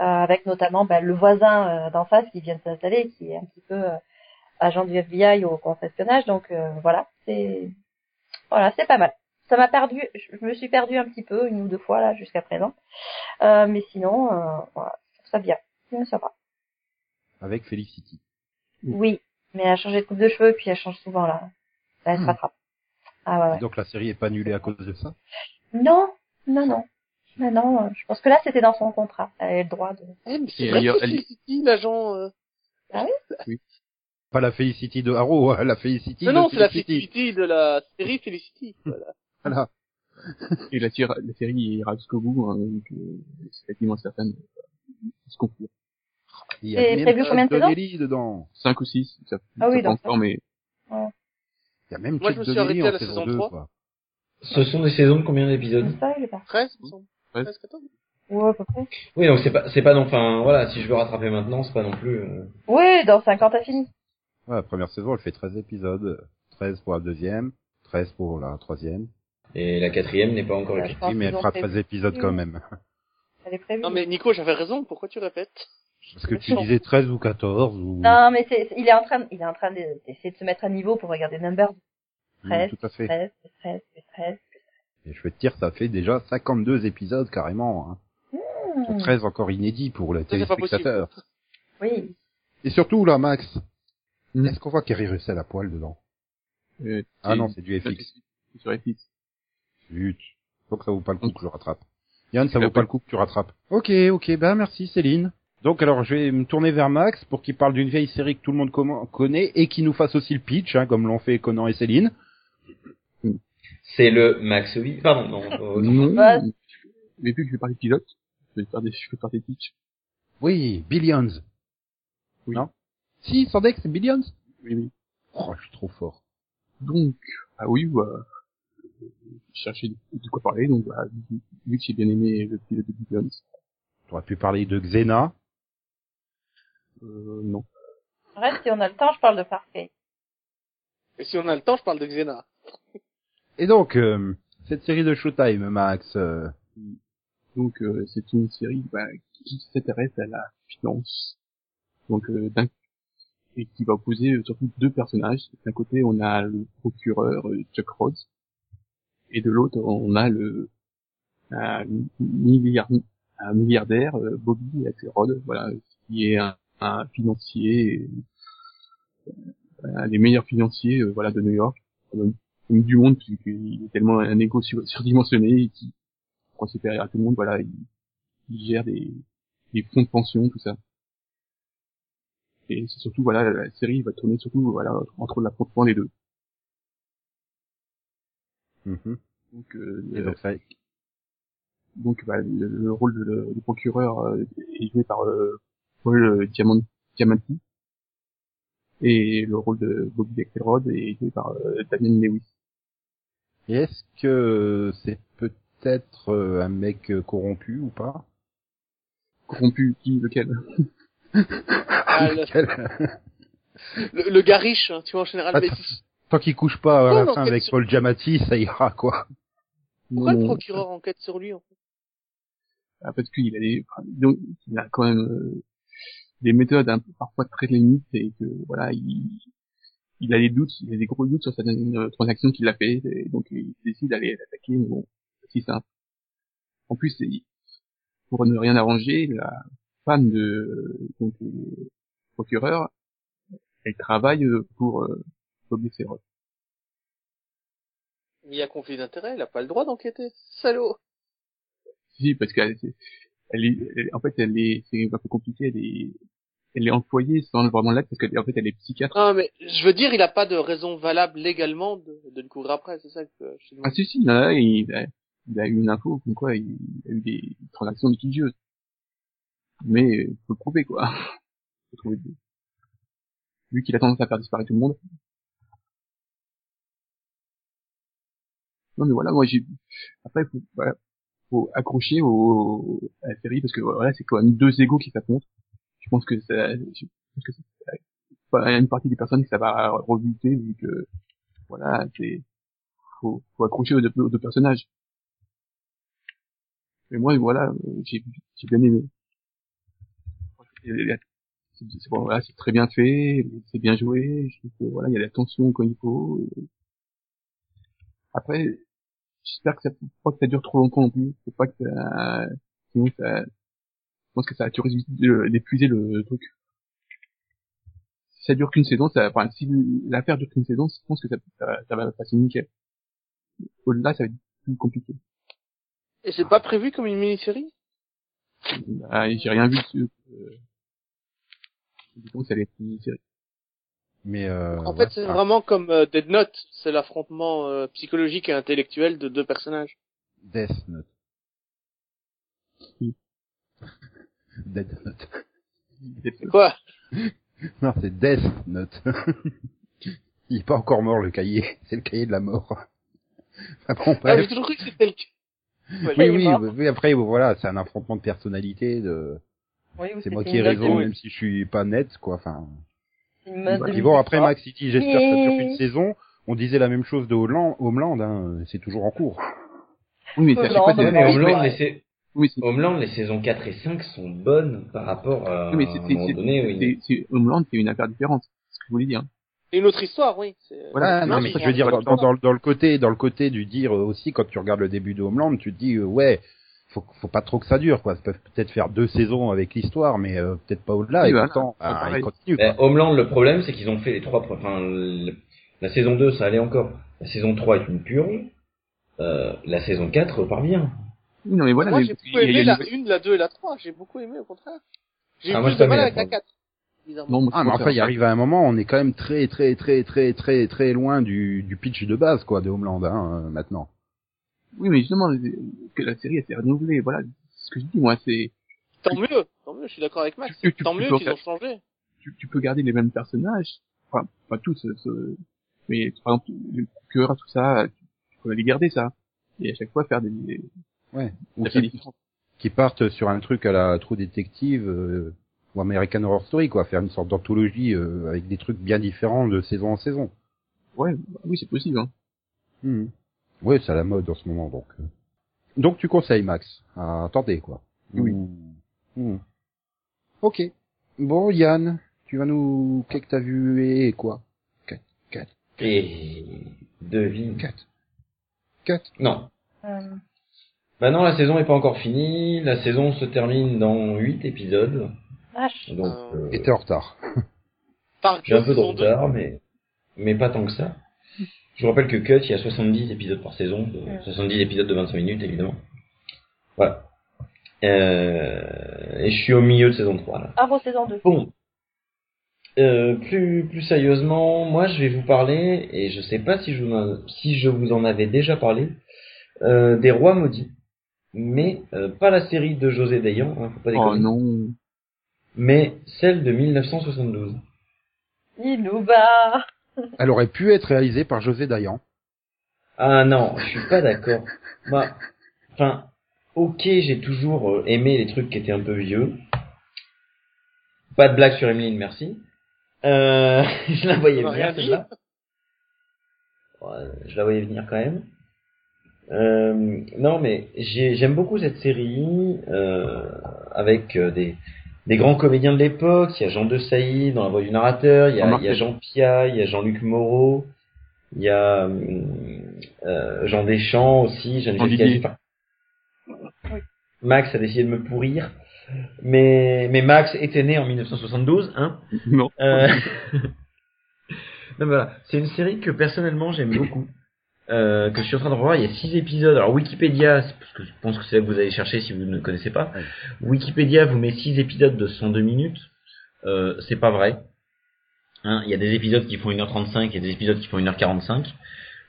euh, avec notamment ben, le voisin euh, d'en face qui vient de s'installer, qui est un petit peu euh, agent du FBI au confessionnage. Donc euh, voilà, c'est voilà, c'est pas mal. Ça m'a perdu, je me suis perdu un petit peu une ou deux fois là jusqu'à présent. Euh, mais sinon, euh, voilà, je trouve ça bien. Bien, ça va. avec Felicity. Oui, mais elle a changé de coupe de cheveux, puis elle change souvent là. Là, elle se Hmm. rattrape. Ah ouais, ouais. Donc la série est pas annulée à cause de ça? Non, non, non. Non, non, euh, je pense que là, c'était dans son contrat. Elle a le droit de... Eh, mais c'est Et vrai elle- que elle- Felicity, l'agent... euh, Pas la Felicity de Arrow, hein, la Felicity Non, de non, c'est la Felicity. Felicity de la série Felicity. Voilà. Voilà. Et la, tire- la série ira jusqu'au bout, hein, donc euh, c'est quasiment certain de se conclure. Il y a C'est même combien de Donnelly dedans. 5 ou 6, ça, Ah oui, ça donc encore, mais Il y a même Moi, Chuck je me suis Donnelly arrêté à en la saison saison 2, 3. quoi. Ce sont des saisons de combien d'épisodes Ça, il est pas. 13, il me semble. Ouais. 13, 14 Ouais, à peu près. Oui, donc c'est pas, c'est pas non, enfin, voilà, si je veux rattraper maintenant, c'est pas non plus, euh, Oui, dans 50 à fini. Ouais, la première saison, elle fait 13 épisodes. 13 pour la deuxième, 13 pour la troisième. et la quatrième n'est pas encore écrite. Oui, mais elle fera prévu. 13 épisodes quand même. Elle est prévue. Non, mais Nico, j'avais raison. Pourquoi tu répètes? Parce que tu disais 13 ou 14 ou... Non, mais c'est, il est en train, il est en train de- d'essayer de se mettre à niveau pour regarder Numbers. Oui, 13, tout à fait. 13, 13, 13. Et je vais te dire, ça fait déjà 52 épisodes carrément. Hein. Hmm. 13 encore inédits pour les téléspectateurs. Oui. Et surtout là, Max, Hmm. est-ce qu'on voit Kerry Russell à poil dedans euh, Ah non, c'est du FX. c'est sur FX. Zut. Donc ça vaut pas le coup que je rattrape. Yann, ça vaut pas le coup que tu rattrapes. Ok, ok, ben merci Céline. Donc alors je vais me tourner vers Max pour qu'il parle d'une vieille série que tout le monde connaît et qui nous fasse aussi le pitch, hein, comme l'ont fait Conan et Céline. C'est le Max oui. Pardon, non. euh, Non, mais vu que je vais parler de pilote, je vais faire des, je vais faire des pitchs. Oui, Billions. Oui. Non Si, Sandex, c'est Billions Oui, oui. Oh, je suis trop fort. Donc, ah oui, bah, je cherchais de, quoi parler, donc bah, vu, que j'ai bien aimé le pilote de Billions, Tu aurais pu parler de Xena? euh, non. Reste, si on a le temps, je parle de Farscape. Et si on a le temps, je parle de Xena. Et donc, euh, cette série de Showtime, Max, euh, Donc euh, c'est une série bah, qui s'intéresse à la finance. Donc euh, d'un et qui va opposer euh, surtout deux personnages. D'un côté on a le procureur euh, Chuck Rhodes et de l'autre on a le un milliard- un milliardaire euh, Bobby Axelrod, voilà, qui est un, un financier, un des meilleurs financiers voilà de New York, même du monde puisqu'il est tellement un égo sur- surdimensionné et qui croit supérieur à tout le monde, voilà, il, il gère des, des fonds de pension, tout ça. Et c'est surtout, voilà, la série va tourner surtout, voilà, entre l'affrontement des deux. mhm. Donc, euh, Et donc ça, donc bah, le, le rôle de, du procureur euh, est joué par euh, Paul euh, Diamant- Diamanti. Et le rôle de Bobby Axelrod est joué par euh, Daniel Lewis. et est-ce que c'est peut-être euh, un mec euh, corrompu ou pas? Corrompu, qui, lequel? Ah, le, Quel- le, le gars riche, hein, tu vois, en général. Attends. Mais si- Tant qu'il couche pas à la non, fin avec sur- Paul Giamatti, ça ira quoi. pourquoi Non, le procureur enquête sur lui, en fait Ah, parce qu'il a des, enfin, donc, il a quand même euh, des méthodes un peu parfois très limites et que voilà, il, il a des doutes, il a des gros doutes sur certaines euh, transactions qu'il a fait et donc il décide d'aller l'attaquer. mais Bon, c'est simple. En plus, pour ne rien arranger, la femme de donc le procureur, elle travaille euh, pour euh, Bobby Serrot. Il y a conflit d'intérêt, il a pas le droit d'enquêter. Salaud Si, parce qu'elle elle est, elle- en fait, elle est, c'est un peu compliqué, elle est, elle est employée sans vraiment l'être parce qu'en fait, elle est psychiatre. Non, mais je veux dire, il a pas de raison valable légalement de, de le couvrir après, c'est ça que je Ah si si, là, il, a, il a eu une info comme quoi il, a eu des transactions litigieuses. Mais euh, faut le prouver quoi. Faut trouver des- Vu qu'il a tendance à faire disparaître tout le monde. Non mais voilà, moi j'ai après faut, voilà, faut accrocher au, à la série parce que voilà c'est quand même deux égaux qui s'affrontent. Je pense que ça, je pense que ça, une partie des personnes que ça va rebuter vu que voilà c'est faut, faut accrocher aux deux, aux deux personnages. Mais moi, voilà, j'ai j'ai bien aimé. C'est bon, voilà, très bien fait, c'est bien joué. Je trouve que, voilà, il y a la tension comme il faut. Après, j'espère que ça, pas que ça dure trop longtemps non plus. Faut pas que ça, sinon ça, je pense que ça, tu risques d'épuiser le truc. Si ça dure qu'une saison, ça, enfin, si l'affaire dure qu'une saison, je pense que ça, ça, ça va passer nickel. Au-delà, ça va être plus compliqué. Et c'est pas prévu comme une mini-série? Ah, j'ai rien vu dessus. Disons que ça allait être une série. Mais euh, En ouais. fait, c'est Ah, vraiment comme euh, Dead Note, c'est l'affrontement euh, psychologique et intellectuel de deux personnages. Death Note. Oui. Dead Note. C'est quoi? Non, c'est Death Note. Il est pas encore mort le cahier, c'est le cahier de la mort. Ah bon, Ah, j'ai toujours cru que c'était le Ouais, Oui, oui, oui, après, voilà, c'est un affrontement de personnalité. De... Oui, C'est moi qui ai raison, même si je suis pas net, quoi. Enfin. Puis bon, après. Max City, j'espère que ça dure une saison. On disait la même chose de Homeland, Homeland hein, c'est toujours en cours. Oui, mais c'est c'est- Homeland, les, oui, c'est- Homeland, les saisons 4 et 5 sont bonnes par rapport à, oui, mais c'est, un c'est, moment c'est, donné. c'est, c'est- Homeland, c'est une affaire différente. C'est ce que je voulais dire. Et une autre histoire, oui. c'est- Voilà, non, non, mais ils je veux dire, ils dans, sont- dans, dans le côté, dans le côté du dire aussi, quand tu regardes le début de Homeland, tu te dis, euh, ouais, faut, faut pas trop que ça dure, quoi. Ça peut peut-être faire deux saisons avec l'histoire, mais euh, peut-être pas au-delà. Oui, et voilà, pourtant, bah, pareil. il continue. Ben. Homeland, le problème, c'est qu'ils ont fait les trois, enfin, le- la saison 2, ça allait encore. La saison 3 est une purge. Euh, la saison 4 repart bien. Non, mais voilà, moi, mais j'ai beaucoup aimé a la une- 1, la 2 et la 3. J'ai beaucoup aimé, au contraire. J'ai Ah, eu moi, plus de mal aimé avec la la 4. Bizarrement. Non, Ah, mais enfin, il arrive à un moment, on est quand même très, très, très, très, très, très, très loin du, du pitch de base, quoi, de Homeland, hein, euh, maintenant. Oui, mais justement, que la série, elle s'est renouvelée, voilà. Ce que je dis, moi, c'est, Tant mieux, tant mieux, je suis d'accord avec Max. Tu- tu- tant tu mieux qu'ils ont changé. tu, tu peux garder les mêmes personnages. Enfin, pas tous, euh, ce- Mais par exemple, le cœur, tout ça, tu peux les garder ça. Et à chaque fois faire des, des Ouais. Ou qui, qui partent sur un truc à la True Detective euh, ou American Horror Story, quoi. Faire une sorte d'anthologie euh, avec des trucs bien différents de saison en saison. Ouais, bah oui, c'est possible. Hein. Mhm. Ouais, c'est à la mode en ce moment, donc. euh. Donc tu conseilles, Max, à tenter, quoi. Oui. Mhm. Ok. Bon, Yann, tu vas nous... Qu'est-ce que t'as vu et quoi? Quatre. Quatre. Et devine. Quatre. Quatre. Non. Euh, Bah non, la saison est pas encore finie. La saison se termine dans 8 épisodes. vache. Donc, Euh, euh, Et t'es en retard. J'ai un peu de retard, mais, mais pas tant que ça. Je vous rappelle que Cut, il y a 70 épisodes par saison. de- Ouais. 70 épisodes de 25 minutes, évidemment. Voilà. Euh, et je suis au milieu de saison 3, là. Arrow saison 2. Bon. Euh, plus, plus sérieusement, moi je vais vous parler, et je sais pas si je vous en, si je vous en avais déjà parlé, euh, des Rois Maudits. Mais euh, pas la série de José Dayan, hein, faut pas Oh déconner, non. mais celle de 1972. Inouba. Elle aurait pu être réalisée par José Dayan. Ah non, je suis pas d'accord. Moi, enfin, ok, j'ai toujours euh, aimé les trucs qui étaient un peu vieux. Pas de blague sur Emeline, merci. Euh, je la voyais venir, celle-là. Je la voyais venir quand même. Euh, non, mais j'ai- j'aime beaucoup cette série euh, avec euh, des, des grands comédiens de l'époque. Il y a Jean de Sailly dans la voix du narrateur. Il y a, Remarque- il y a Jean Pia, il y a Jean-Luc Moreau. Il y a hum, euh, Jean Deschamps aussi. Didier. Giffard. Max a décidé de me pourrir. Mais, mais Max était né en 1972, hein. Non. Euh... non, voilà. C'est une série que personnellement j'aime beaucoup. Euh, que je suis en train de revoir. Il y a six épisodes. Alors Wikipédia, parce que je pense que c'est là que vous allez chercher si vous ne connaissez pas. Wikipédia vous met six épisodes de 102 minutes. Euh, c'est pas vrai. Hein, il y a des épisodes qui font 1h35 et des épisodes qui font 1h45.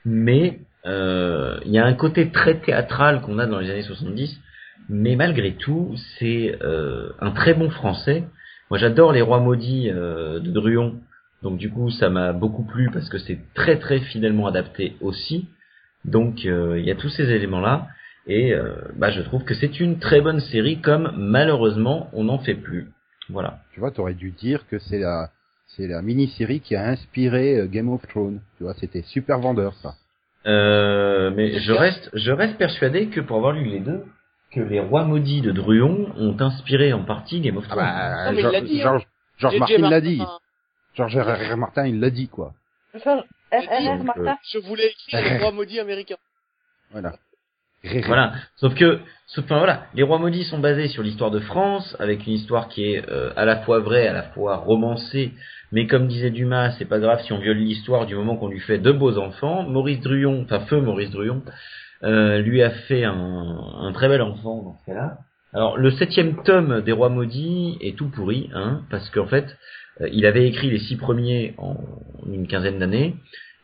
Mais euh, il y a un côté très théâtral qu'on a dans les années 70. Mais malgré tout, c'est euh, un très bon français. Moi, j'adore les Rois maudits euh, de Druon. Donc du coup, ça m'a beaucoup plu parce que c'est très très fidèlement adapté aussi. Donc euh, il y a tous ces éléments-là. Et euh, bah, je trouve que c'est une très bonne série, comme malheureusement on n'en fait plus. Voilà. Tu vois, t'aurais dû dire que c'est la, c'est la mini-série qui a inspiré euh, Game of Thrones. Tu vois, c'était super vendeur, ça. Euh, mais je reste, je reste persuadé que pour avoir lu les deux, que les Rois maudits de Druon ont inspiré en partie Game of Ah Thrones. bah, Non, mais il George, dit, hein. George, George J.J. Martin l'a dit. George R. R. Martin, il l'a dit, quoi. George R.R. Martin. Je voulais écrire les rois maudits américains. Voilà. Voilà. Sauf que, sauf, enfin, voilà, les rois maudits sont basés sur l'histoire de France, avec une histoire qui est euh, à la fois vraie, à la fois romancée. Mais comme disait Dumas, c'est pas grave si on viole l'histoire du moment qu'on lui fait de beaux enfants. Maurice Druon, enfin feu Maurice Druon, euh, lui a fait un, un très bel enfant dans ce cas-là. Alors le septième tome des rois maudits est tout pourri, hein, parce qu'en fait, euh, il avait écrit les six premiers en une quinzaine d'années,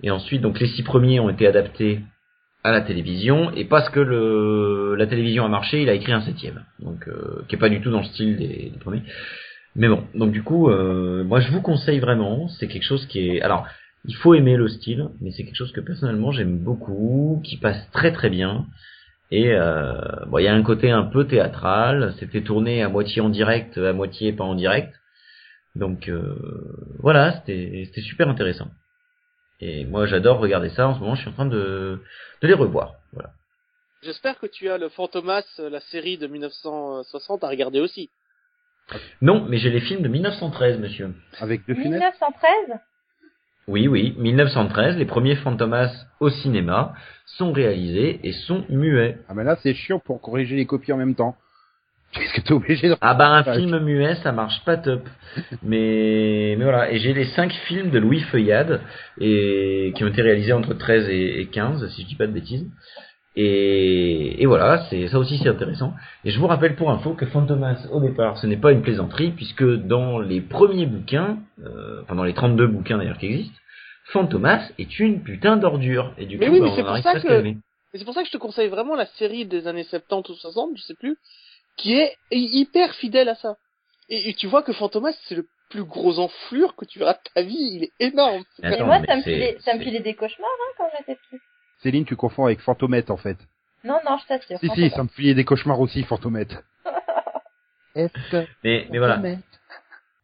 et ensuite donc les six premiers ont été adaptés à la télévision et parce que la télévision a marché, il a écrit un septième, donc euh, qui est pas du tout dans le style des, des premiers. Mais bon, donc du coup, euh, moi je vous conseille vraiment, c'est quelque chose qui est alors il faut aimer le style, mais c'est quelque chose que personnellement j'aime beaucoup, qui passe très très bien. Et euh, bon, il y a un côté un peu théâtral. C'était tourné à moitié en direct, à moitié pas en direct. Donc euh, voilà, c'était c'était super intéressant. Et moi j'adore regarder ça. En ce moment, je suis en train de de les revoir. Voilà. J'espère que tu as le Fantomas, euh, la série de 1960 à regarder aussi. Non, mais j'ai les films de 1913, monsieur. Avec deux fenêtres. 1913 Oui, oui, 1913, les premiers Fantomas au cinéma sont réalisés et sont muets. Ah, mais là, c'est chiant pour corriger les copies en même temps. Qu'est-ce que t'es obligé de... Ah bah un Ouais. film muet, ça marche pas top. Mais, mais voilà, et j'ai les cinq films de Louis Feuillade et qui ont été réalisés entre 13 et, et 15, si je dis pas de bêtises. Et, et voilà, c'est ça aussi c'est intéressant. Et je vous rappelle pour info que Fantomas au départ, ce n'est pas une plaisanterie puisque dans les premiers bouquins, euh, enfin dans les 32 bouquins d'ailleurs qui existent, Fantomas est une putain d'ordure. Et du Mais coup, oui, bah, mais on c'est pour arrive ça que- c'est pour ça que je te conseille vraiment la série des années 70 ou 60, je sais plus, qui est hyper fidèle à ça. Et, et tu vois que Fantomas, c'est le plus gros enflure que tu verras de ta vie. Il est énorme. Mais Attends, moi, mais ça me, filait, ça me filait des cauchemars hein, quand j'étais petite. Céline, tu confonds avec Fantomètre en fait. Non, non, je t'assure. Si, si, ça me filait des cauchemars aussi, que Mais, mais voilà.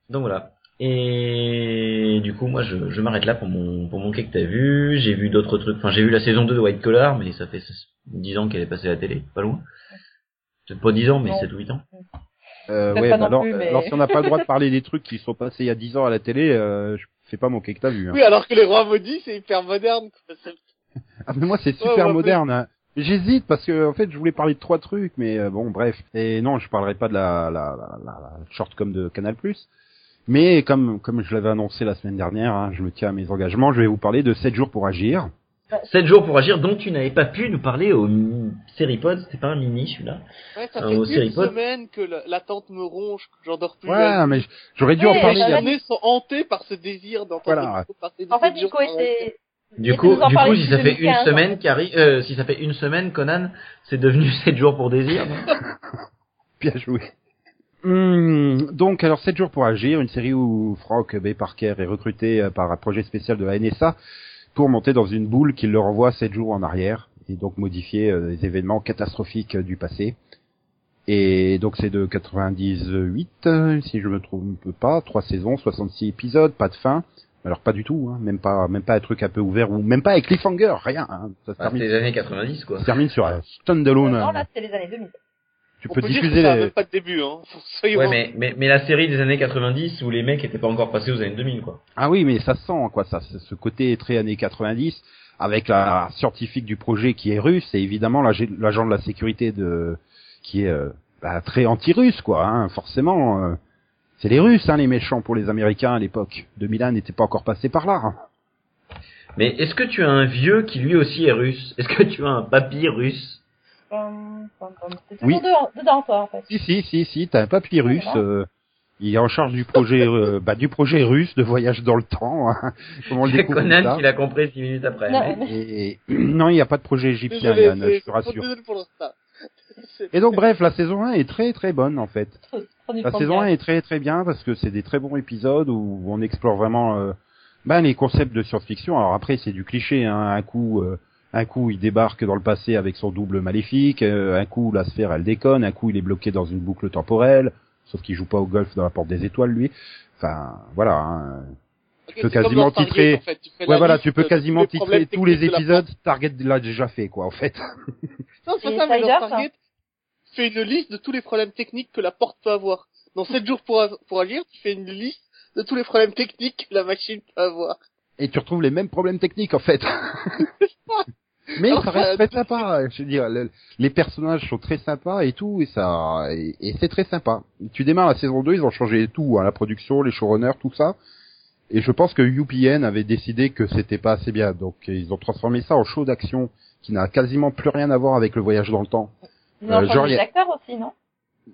Donc voilà. Et du coup, moi, je, je m'arrête là pour mon pour mon quai que t'as vu. J'ai vu d'autres trucs. Enfin, j'ai vu la saison 2 de White Collar, mais ça fait 10 ans qu'elle est passée à la télé, pas loin. Peut-être pas 10 ans, mais Non. 7 ou 8 ans. Euh, ouais, bah non alors, plus, mais- alors si on n'a pas le droit de parler des trucs qui sont passés il y a 10 ans à la télé, euh, je fais pas mon que t'as vu. Hein. Oui, alors que les rois maudits, c'est hyper moderne. quoi. C'est- Ah mais moi c'est super ouais, moderne. hein. J'hésite parce que en fait je voulais parler de trois trucs, mais euh, bon bref. Et non, je parlerai pas de la la, la, la, la shortcom de Canal+. Mais comme comme je l'avais annoncé la semaine dernière, hein, je me tiens à mes engagements. Je vais vous parler de 7 jours pour agir. 7 jours pour agir, dont tu n'avais pas pu nous parler au Seripod, c'était pas un mini celui-là. Ouais, ça Ah, fait une semaine que la- l'attente me ronge, que j'en dors plus. Ouais, mais j'aurais dû en parler. Les journées sont hantées par ce désir d'entendre Voilà. En fait, Nico était... Du coup, du coup, si ça fait une 2015, semaine, Carrie, euh, si ça fait une semaine, Conan, c'est devenu 7 jours pour désir. Bien joué. Hum, donc, alors 7 jours pour agir, une série où Frank B. Parker est recruté euh, par un projet spécial de la NSA pour monter dans une boule qui le renvoie 7 jours en arrière et donc modifier euh, les événements catastrophiques euh, du passé. Et donc c'est de 98, euh, si je me trompe pas, trois saisons, 66 épisodes, pas de fin. Alors pas du tout, hein, même pas, même pas un truc un peu ouvert ou même pas avec cliffhanger, rien. hein. Ça se Ah, termine, C'était les années 90, quoi. ça se termine sur un standalone. Non, là, c'était les années 2000. Tu peux diffuser les, même pas de début, hein. Ouais, mais, mais, mais la série des années 90 où les mecs étaient pas encore passés aux années 2000, quoi. Ah oui, mais ça se sent quoi, ça, ce côté très années 90 avec la scientifique du projet qui est russe et évidemment l'ag- l'agent de la sécurité de qui est euh, bah, très anti-russe quoi, hein, forcément. euh, c'est les Russes hein, les méchants pour les Américains à l'époque. 2001 n'était pas encore passé par là. hein. Mais est-ce que tu as un vieux qui lui aussi est russe? Est-ce que tu as un papy russe? C'est Oui. toujours dedans, dedans, toi, en fait. Si si si si, t'as un papy russe. Voilà. euh, il est en charge du projet euh, bah, du projet russe de voyage dans le temps. hein. Comment on le C'est découvre Conan qui l'a compris 6 minutes après. Non, mais- mais- Et non, il n'y a pas de projet égyptien, Yann, je c'est te rassure. désolé pour ça. C'est- Et donc bref, la saison 1 est très très bonne en fait. La saison de 1 est très très bien parce que c'est des très bons épisodes où on explore vraiment euh, ben, les concepts de science-fiction. Alors après c'est du cliché, hein. un coup euh, un coup il débarque dans le passé avec son double maléfique, euh, un coup la sphère elle déconne, un coup il est bloqué dans une boucle temporelle, sauf qu'il joue pas au golf dans la porte des étoiles lui. Enfin voilà. hein. Ok, peux quasiment titrer- en fait. Tu fais Ouais voilà, liste tu peux quasiment tous titrer tous les la épisodes, Target l'a déjà fait quoi en fait. Non, c'est ça, mais tu fais une liste de tous les problèmes techniques que la porte peut avoir. Dans 7 jours pour, pour agir, tu fais une liste de tous les problèmes techniques que la machine peut avoir. et tu retrouves les mêmes problèmes techniques en fait. Mais ça reste très sympa. Je veux dire, le- les personnages sont très sympas et tout, et ça, et, et c'est très sympa. Tu démarres la saison 2, ils ont changé tout, hein, la production, les showrunners, tout ça. Et je pense que UPN avait décidé que c'était pas assez bien, donc ils ont transformé ça en show d'action qui n'a quasiment plus rien à voir avec le voyage dans le temps. Ils ont Euh, genre, changé il y a- d'acteur aussi, non?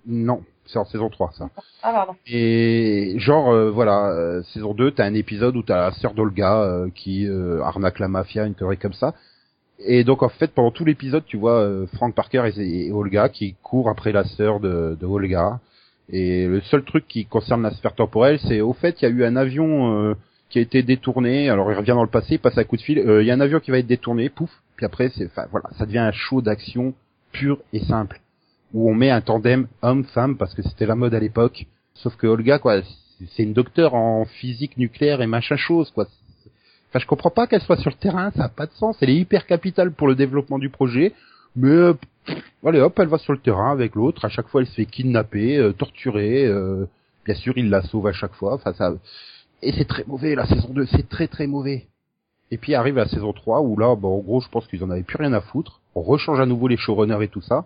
Non, c'est en saison 3 ça. Ah, pardon. Et genre euh, voilà, euh, saison 2, t'as un épisode où t'as la sœur d'Olga euh, qui euh, arnaque la mafia, une théorie comme ça. Et donc en fait pendant tout l'épisode, tu vois euh, Frank Parker et, Olga qui courent après la sœur de, de Olga. Et le seul truc qui concerne la sphère temporelle, c'est au fait il y a eu un avion euh, qui a été détourné. Alors il revient dans le passé, il passe un coup de fil. euh, Il y a un avion qui va être détourné, pouf. Puis après c'est, voilà, ça devient un show d'action pur et simple où on met un tandem homme-femme parce que c'était la mode à l'époque. Sauf que Olga, quoi, c'est une docteure en physique nucléaire et machin chose, quoi. Enfin, je comprends pas qu'elle soit sur le terrain, ça a pas de sens. Elle est hyper capitale pour le développement du projet, mais euh, allez hop, elle va sur le terrain avec l'autre. À chaque fois, elle se fait kidnapper, euh, torturer. euh, bien sûr, il la sauve à chaque fois. Enfin, ça. Et c'est très mauvais la saison 2, c'est très très mauvais. Et puis arrive la saison 3 où là, bon, en gros, je pense qu'ils en avaient plus rien à foutre. On rechange à nouveau les showrunners et tout ça.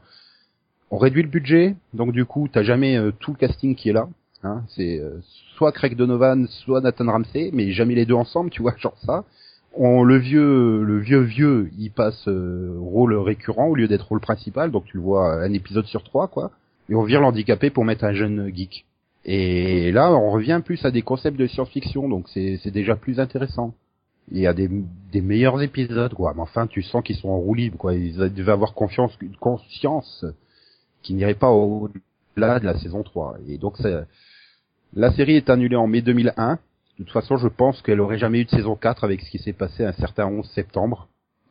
On réduit le budget, donc du coup, t'as jamais euh, tout le casting qui est là. Hein, c'est euh, soit Craig Donovan, soit Nathan Ramsey, mais jamais les deux ensemble, tu vois, genre ça. On, le vieux, le vieux vieux, il passe euh, rôle récurrent au lieu d'être rôle principal, donc tu le vois un épisode sur trois, quoi. Et on vire l'handicapé pour mettre un jeune geek. Et là, on revient plus à des concepts de science-fiction, donc c'est déjà plus intéressant. Il y a des, des meilleurs épisodes, quoi. Mais enfin, tu sens qu'ils sont en roue libre, quoi. Ils devaient avoir confiance, une conscience qui n'irait pas au-delà de la saison 3. Et donc, c'est, La série est annulée en mai 2001. De toute façon, je pense qu'elle aurait jamais eu de saison 4 avec ce qui s'est passé un certain 11 septembre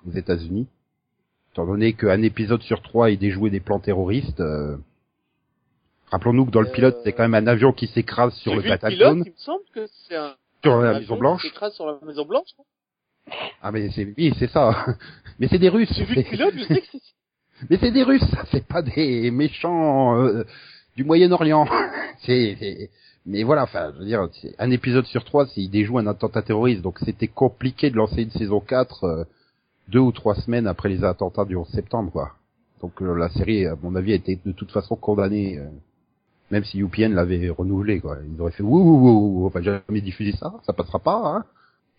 aux États-Unis. Étant donné qu'un épisode sur trois est déjoué des plans terroristes, euh, rappelons-nous que dans le Euh, pilote, c'est quand même un avion qui s'écrase sur le pilote, il me semble que c'est un. sur la avion Maison qui Blanche. s'écrase sur la Maison Blanche. Ah mais c'est oui, c'est ça. Mais c'est des Russes. J'ai vu le pilote, je sais que c'est. Mais c'est des Russes, c'est pas des méchants euh, du Moyen-Orient. c'est- mais voilà, enfin, je veux dire, c'est un épisode sur trois, s'il déjoue un attentat terroriste, donc c'était compliqué de lancer une saison 4 euh, deux ou trois semaines après les attentats du 11 septembre, quoi. Donc euh, la série, à mon avis, a été de toute façon condamnée, euh, même si UPN l'avait renouvelé, quoi. Ils auraient fait ouh, ouh, ouh, ouh, on va jamais diffuser ça, ça passera pas, hein.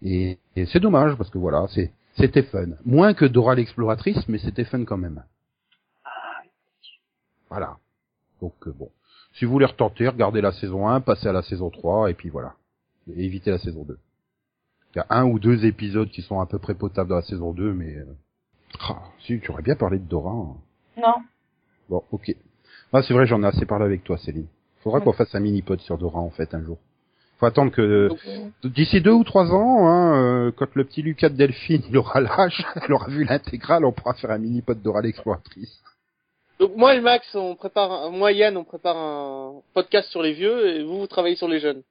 Et, et c'est dommage parce que voilà, c'est c'était fun. Moins que Dora l'exploratrice, mais c'était fun quand même. Voilà. Donc euh, bon, si vous voulez retenter, regardez la saison 1, passez à la saison 3 et puis voilà. Et évitez la saison 2. Il y a un ou deux épisodes qui sont à peu près potables dans la saison 2, mais euh... ah, si tu aurais bien parlé de Dora. hein. Non. Bon, ok. Ah, c'est vrai, j'en ai assez parlé avec toi, Céline. Faudra Ouais. qu'on fasse un mini-pod sur Dora en fait un jour. Faut attendre que d'ici deux ou trois ans, hein, euh, quand le petit Lucas de Delphine il aura l'âge, elle aura vu l'intégrale, on pourra faire un mini-pod Dora l'exploratrice. Donc moi et Max, on prépare, un... moi et Yann, on prépare un podcast sur les vieux et vous, vous travaillez sur les jeunes.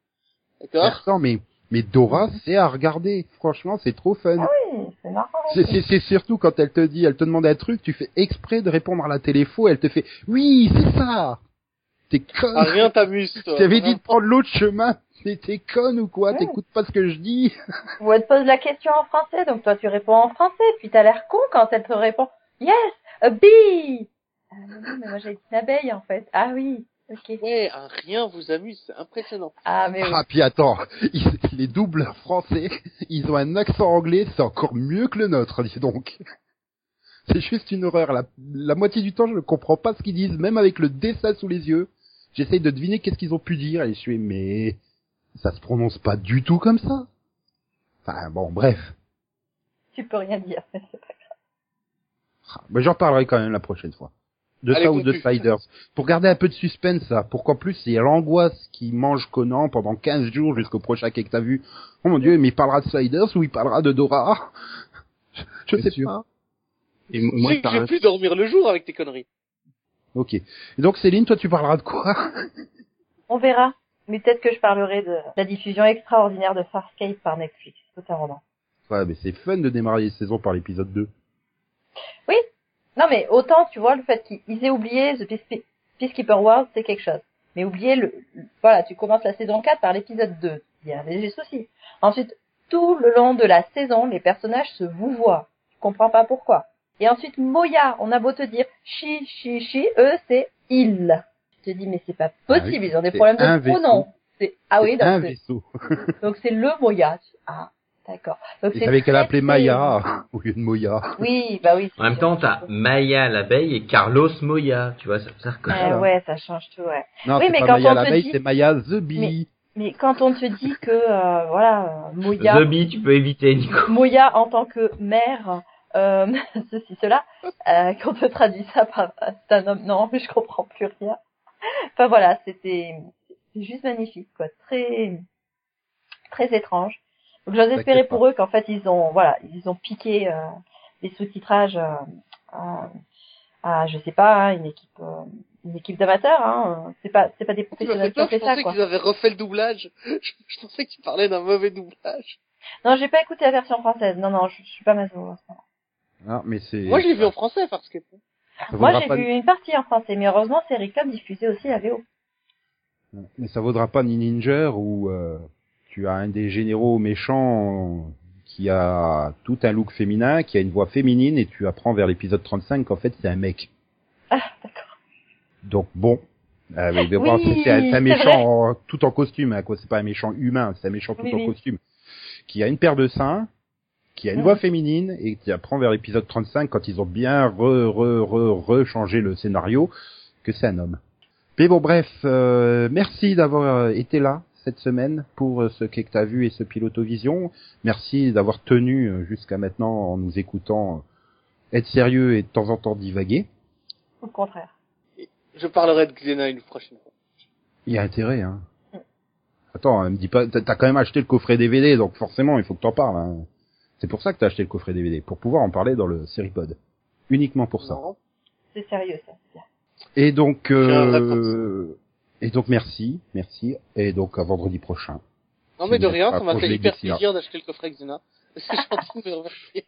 D'accord? Attends, mais mais Dora, c'est à regarder. Franchement, c'est trop fun. Ah oui, c'est marrant. C'est- C'est c'est surtout quand elle te dit, elle te demande un truc, tu fais exprès de répondre à la téléfo, elle te fait oui, c'est ça. T'es con. Ah, rien t'amuse, toi. T'avais dit de prendre l'autre chemin. Mais t'es con ou quoi? T'écoutes pas ce que je dis? Ou elle te pose la question en français, donc toi tu réponds en français, puis t'as l'air con quand elle te répond Yes, a bee. Ah mais non, mais moi j'ai dit une abeille en fait. Ah oui, ok. Ouais, un rien vous amuse, c'est impressionnant. Ah mais oui. Ah puis attends, ils- les doubles français, ils ont un accent anglais, c'est encore mieux que le nôtre, dis donc. C'est juste une horreur. La, la moitié du temps, je ne comprends pas ce qu'ils disent, même avec le dessin sous les yeux. J'essaye de deviner qu'est-ce qu'ils ont pu dire et je suis mais ça se prononce pas du tout comme ça. Enfin bon, bref. Tu peux rien dire. mais c'est pas grave. Ah, Mais j'en parlerai quand même la prochaine fois. De Allez, ça ou de. Spiders. Pour garder un peu de suspense, ça. Pour qu'en plus, il y ait l'angoisse qui mange Conan pendant 15 jours jusqu'au prochain quai que t'as vu. Oh mon dieu, mais il parlera de Spiders ou il parlera de Dora? Je, sais sûr. pas. Et moi, je vais plus dormir le jour avec tes conneries. Ok. Et donc Céline, toi tu parleras de quoi? On verra. Mais peut-être que je parlerai de la diffusion extraordinaire de Farscape par Netflix. C'est un roman. Ouais, mais c'est fun de démarrer les saisons par l'épisode 2. Non mais autant tu vois le fait qu'ils aient oublié The Peace- Peacekeeper World c'est quelque chose. Mais oublier le, voilà tu commences la saison 4 par l'épisode 2. Il y a un léger souci. Ensuite tout le long de la saison les personnages se vouvoient. Tu comprends pas pourquoi. Et ensuite Moya on a beau te dire chi chi chi eux c'est il. Tu te dis mais c'est pas possible Ah oui, ils ont des problèmes de pronoms. C'est ah oui un donc vaisseau. donc c'est le Moya. Ah d'accord. Donc c'est savaient qu'elle appelait Maya au lieu de Moya. Oui bah oui. En même c'est temps, sûr. t'as Maya l'abeille et Carlos Moya, tu vois, ça, ça Euh, ouais, ça change tout, ouais. Non, Oui, mais pas quand Maya on te l'abeille, dit- c'est Maya the Bee. Mais quand on te dit que, euh, voilà, Moya, The Bee, tu peux éviter, Nico. Moya en tant que mère, euh, ceci, cela, euh, quand on te traduit ça par c'est un homme, non, mais je comprends plus rien. Enfin voilà, c'était c'est juste magnifique, quoi, très très étrange. Donc j'ose espérer pour eux qu'en fait ils ont, voilà, ils ont piqué euh, les sous-titrages euh, à, à, je sais pas, hein, une équipe, euh, une équipe d'amateurs, hein. C'est pas, c'est pas des professionnels qui ont je fait ça, pensais quoi. qu'ils avaient refait le doublage. Je, je pensais que tu parlais d'un mauvais doublage. Non, j'ai pas écouté la version française. Non, non, je, je suis pas maso. Ah, mais c'est. Moi, je l'ai vu en français, parce que... ça Moi, j'ai pas- vu une partie en français, mais heureusement, c'est Recom diffusé aussi la VO. Mais ça vaudra pas ni Ninja où euh, tu as un des généraux méchants qui a tout un look féminin, qui a une voix féminine, et tu apprends vers l'épisode 35 qu'en fait c'est un mec. Ah, d'accord. Donc bon. Euh, mais, mais bon, Oui, c'est un, méchant en- tout en costume, hein, quoi. C'est pas un méchant humain, c'est un méchant tout Oui, en oui. costume. Qui a une paire de seins, qui a une Mhm. voix féminine, et qui apprend vers l'épisode 35 quand ils ont bien re, re, re, re changé le scénario, que c'est un homme. Mais bon, bref, euh, merci d'avoir euh, été là cette semaine pour euh, ce qu'est que t'as vu et ce pilotovision. Merci d'avoir tenu euh, jusqu'à maintenant en nous écoutant euh, être sérieux et de temps en temps divaguer. Le contraire. Je parlerai de Xena une prochaine fois. Il y a intérêt, hein. Attends, hein, me dis pas, t'as quand même acheté le coffret DVD, donc forcément, il faut que t'en parles. hein. C'est pour ça que t'as acheté le coffret DVD, pour pouvoir en parler dans le Seripod. Uniquement pour ça. C'est sérieux, ça. Et donc, euh, et donc merci, merci, et donc à vendredi prochain. Non, mais de rien, ça m'a fait hyper plaisir d'acheter le coffret Xena. Parce que je suis en remercier.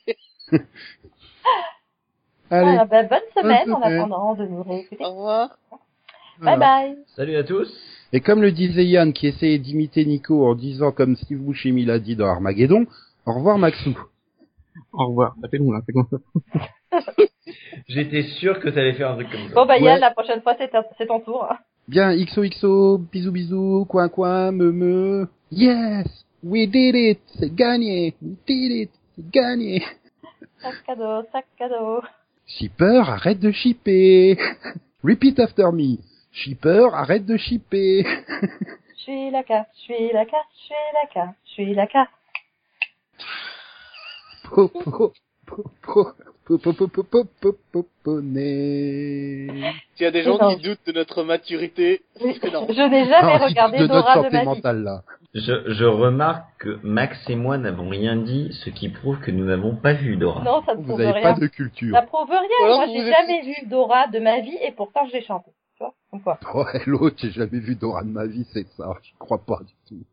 Allez, Voilà, bah, bonne semaine Bonne en semaine. attendant de nous réécouter. Au revoir. voilà. Bye bye. Salut à tous. Et comme le disait Yann, qui essayait d'imiter Nico en disant comme Steve Buscemi l'a dit dans Armageddon, au revoir Maxou. Au revoir. Ça fait long, là. C'est comme ça. J'étais sûr que t'allais faire un truc comme ça. Bon bah Yann, Ouais. la prochaine fois c'est ton tour. hein. Bien, XOXO, bisous bisous, coin coin, me me. Yes, we did it, c'est gagné, we did it, c'est gagné. Sac cadeau, sac cadeau. Shipper, arrête de shipper. Repeat after me. Shipper, arrête de shipper. Je suis la carte, je suis la carte, je suis la carte, je suis la carte. S'il y a des gens qui doutent de notre maturité, je n'ai jamais regardé Dora mentale. Je, remarque que Max et moi n'avons rien dit, ce qui prouve que nous n'avons pas vu Dora. Non, ça ne prouve vous avez rien. pas de culture. Ça prouve rien. Moi, j'ai jamais vu Dora de ma vie et pourtant je l'ai chanté. Tu vois Oh, j'ai jamais vu Dora de ma vie, c'est ça. Je crois pas du tout.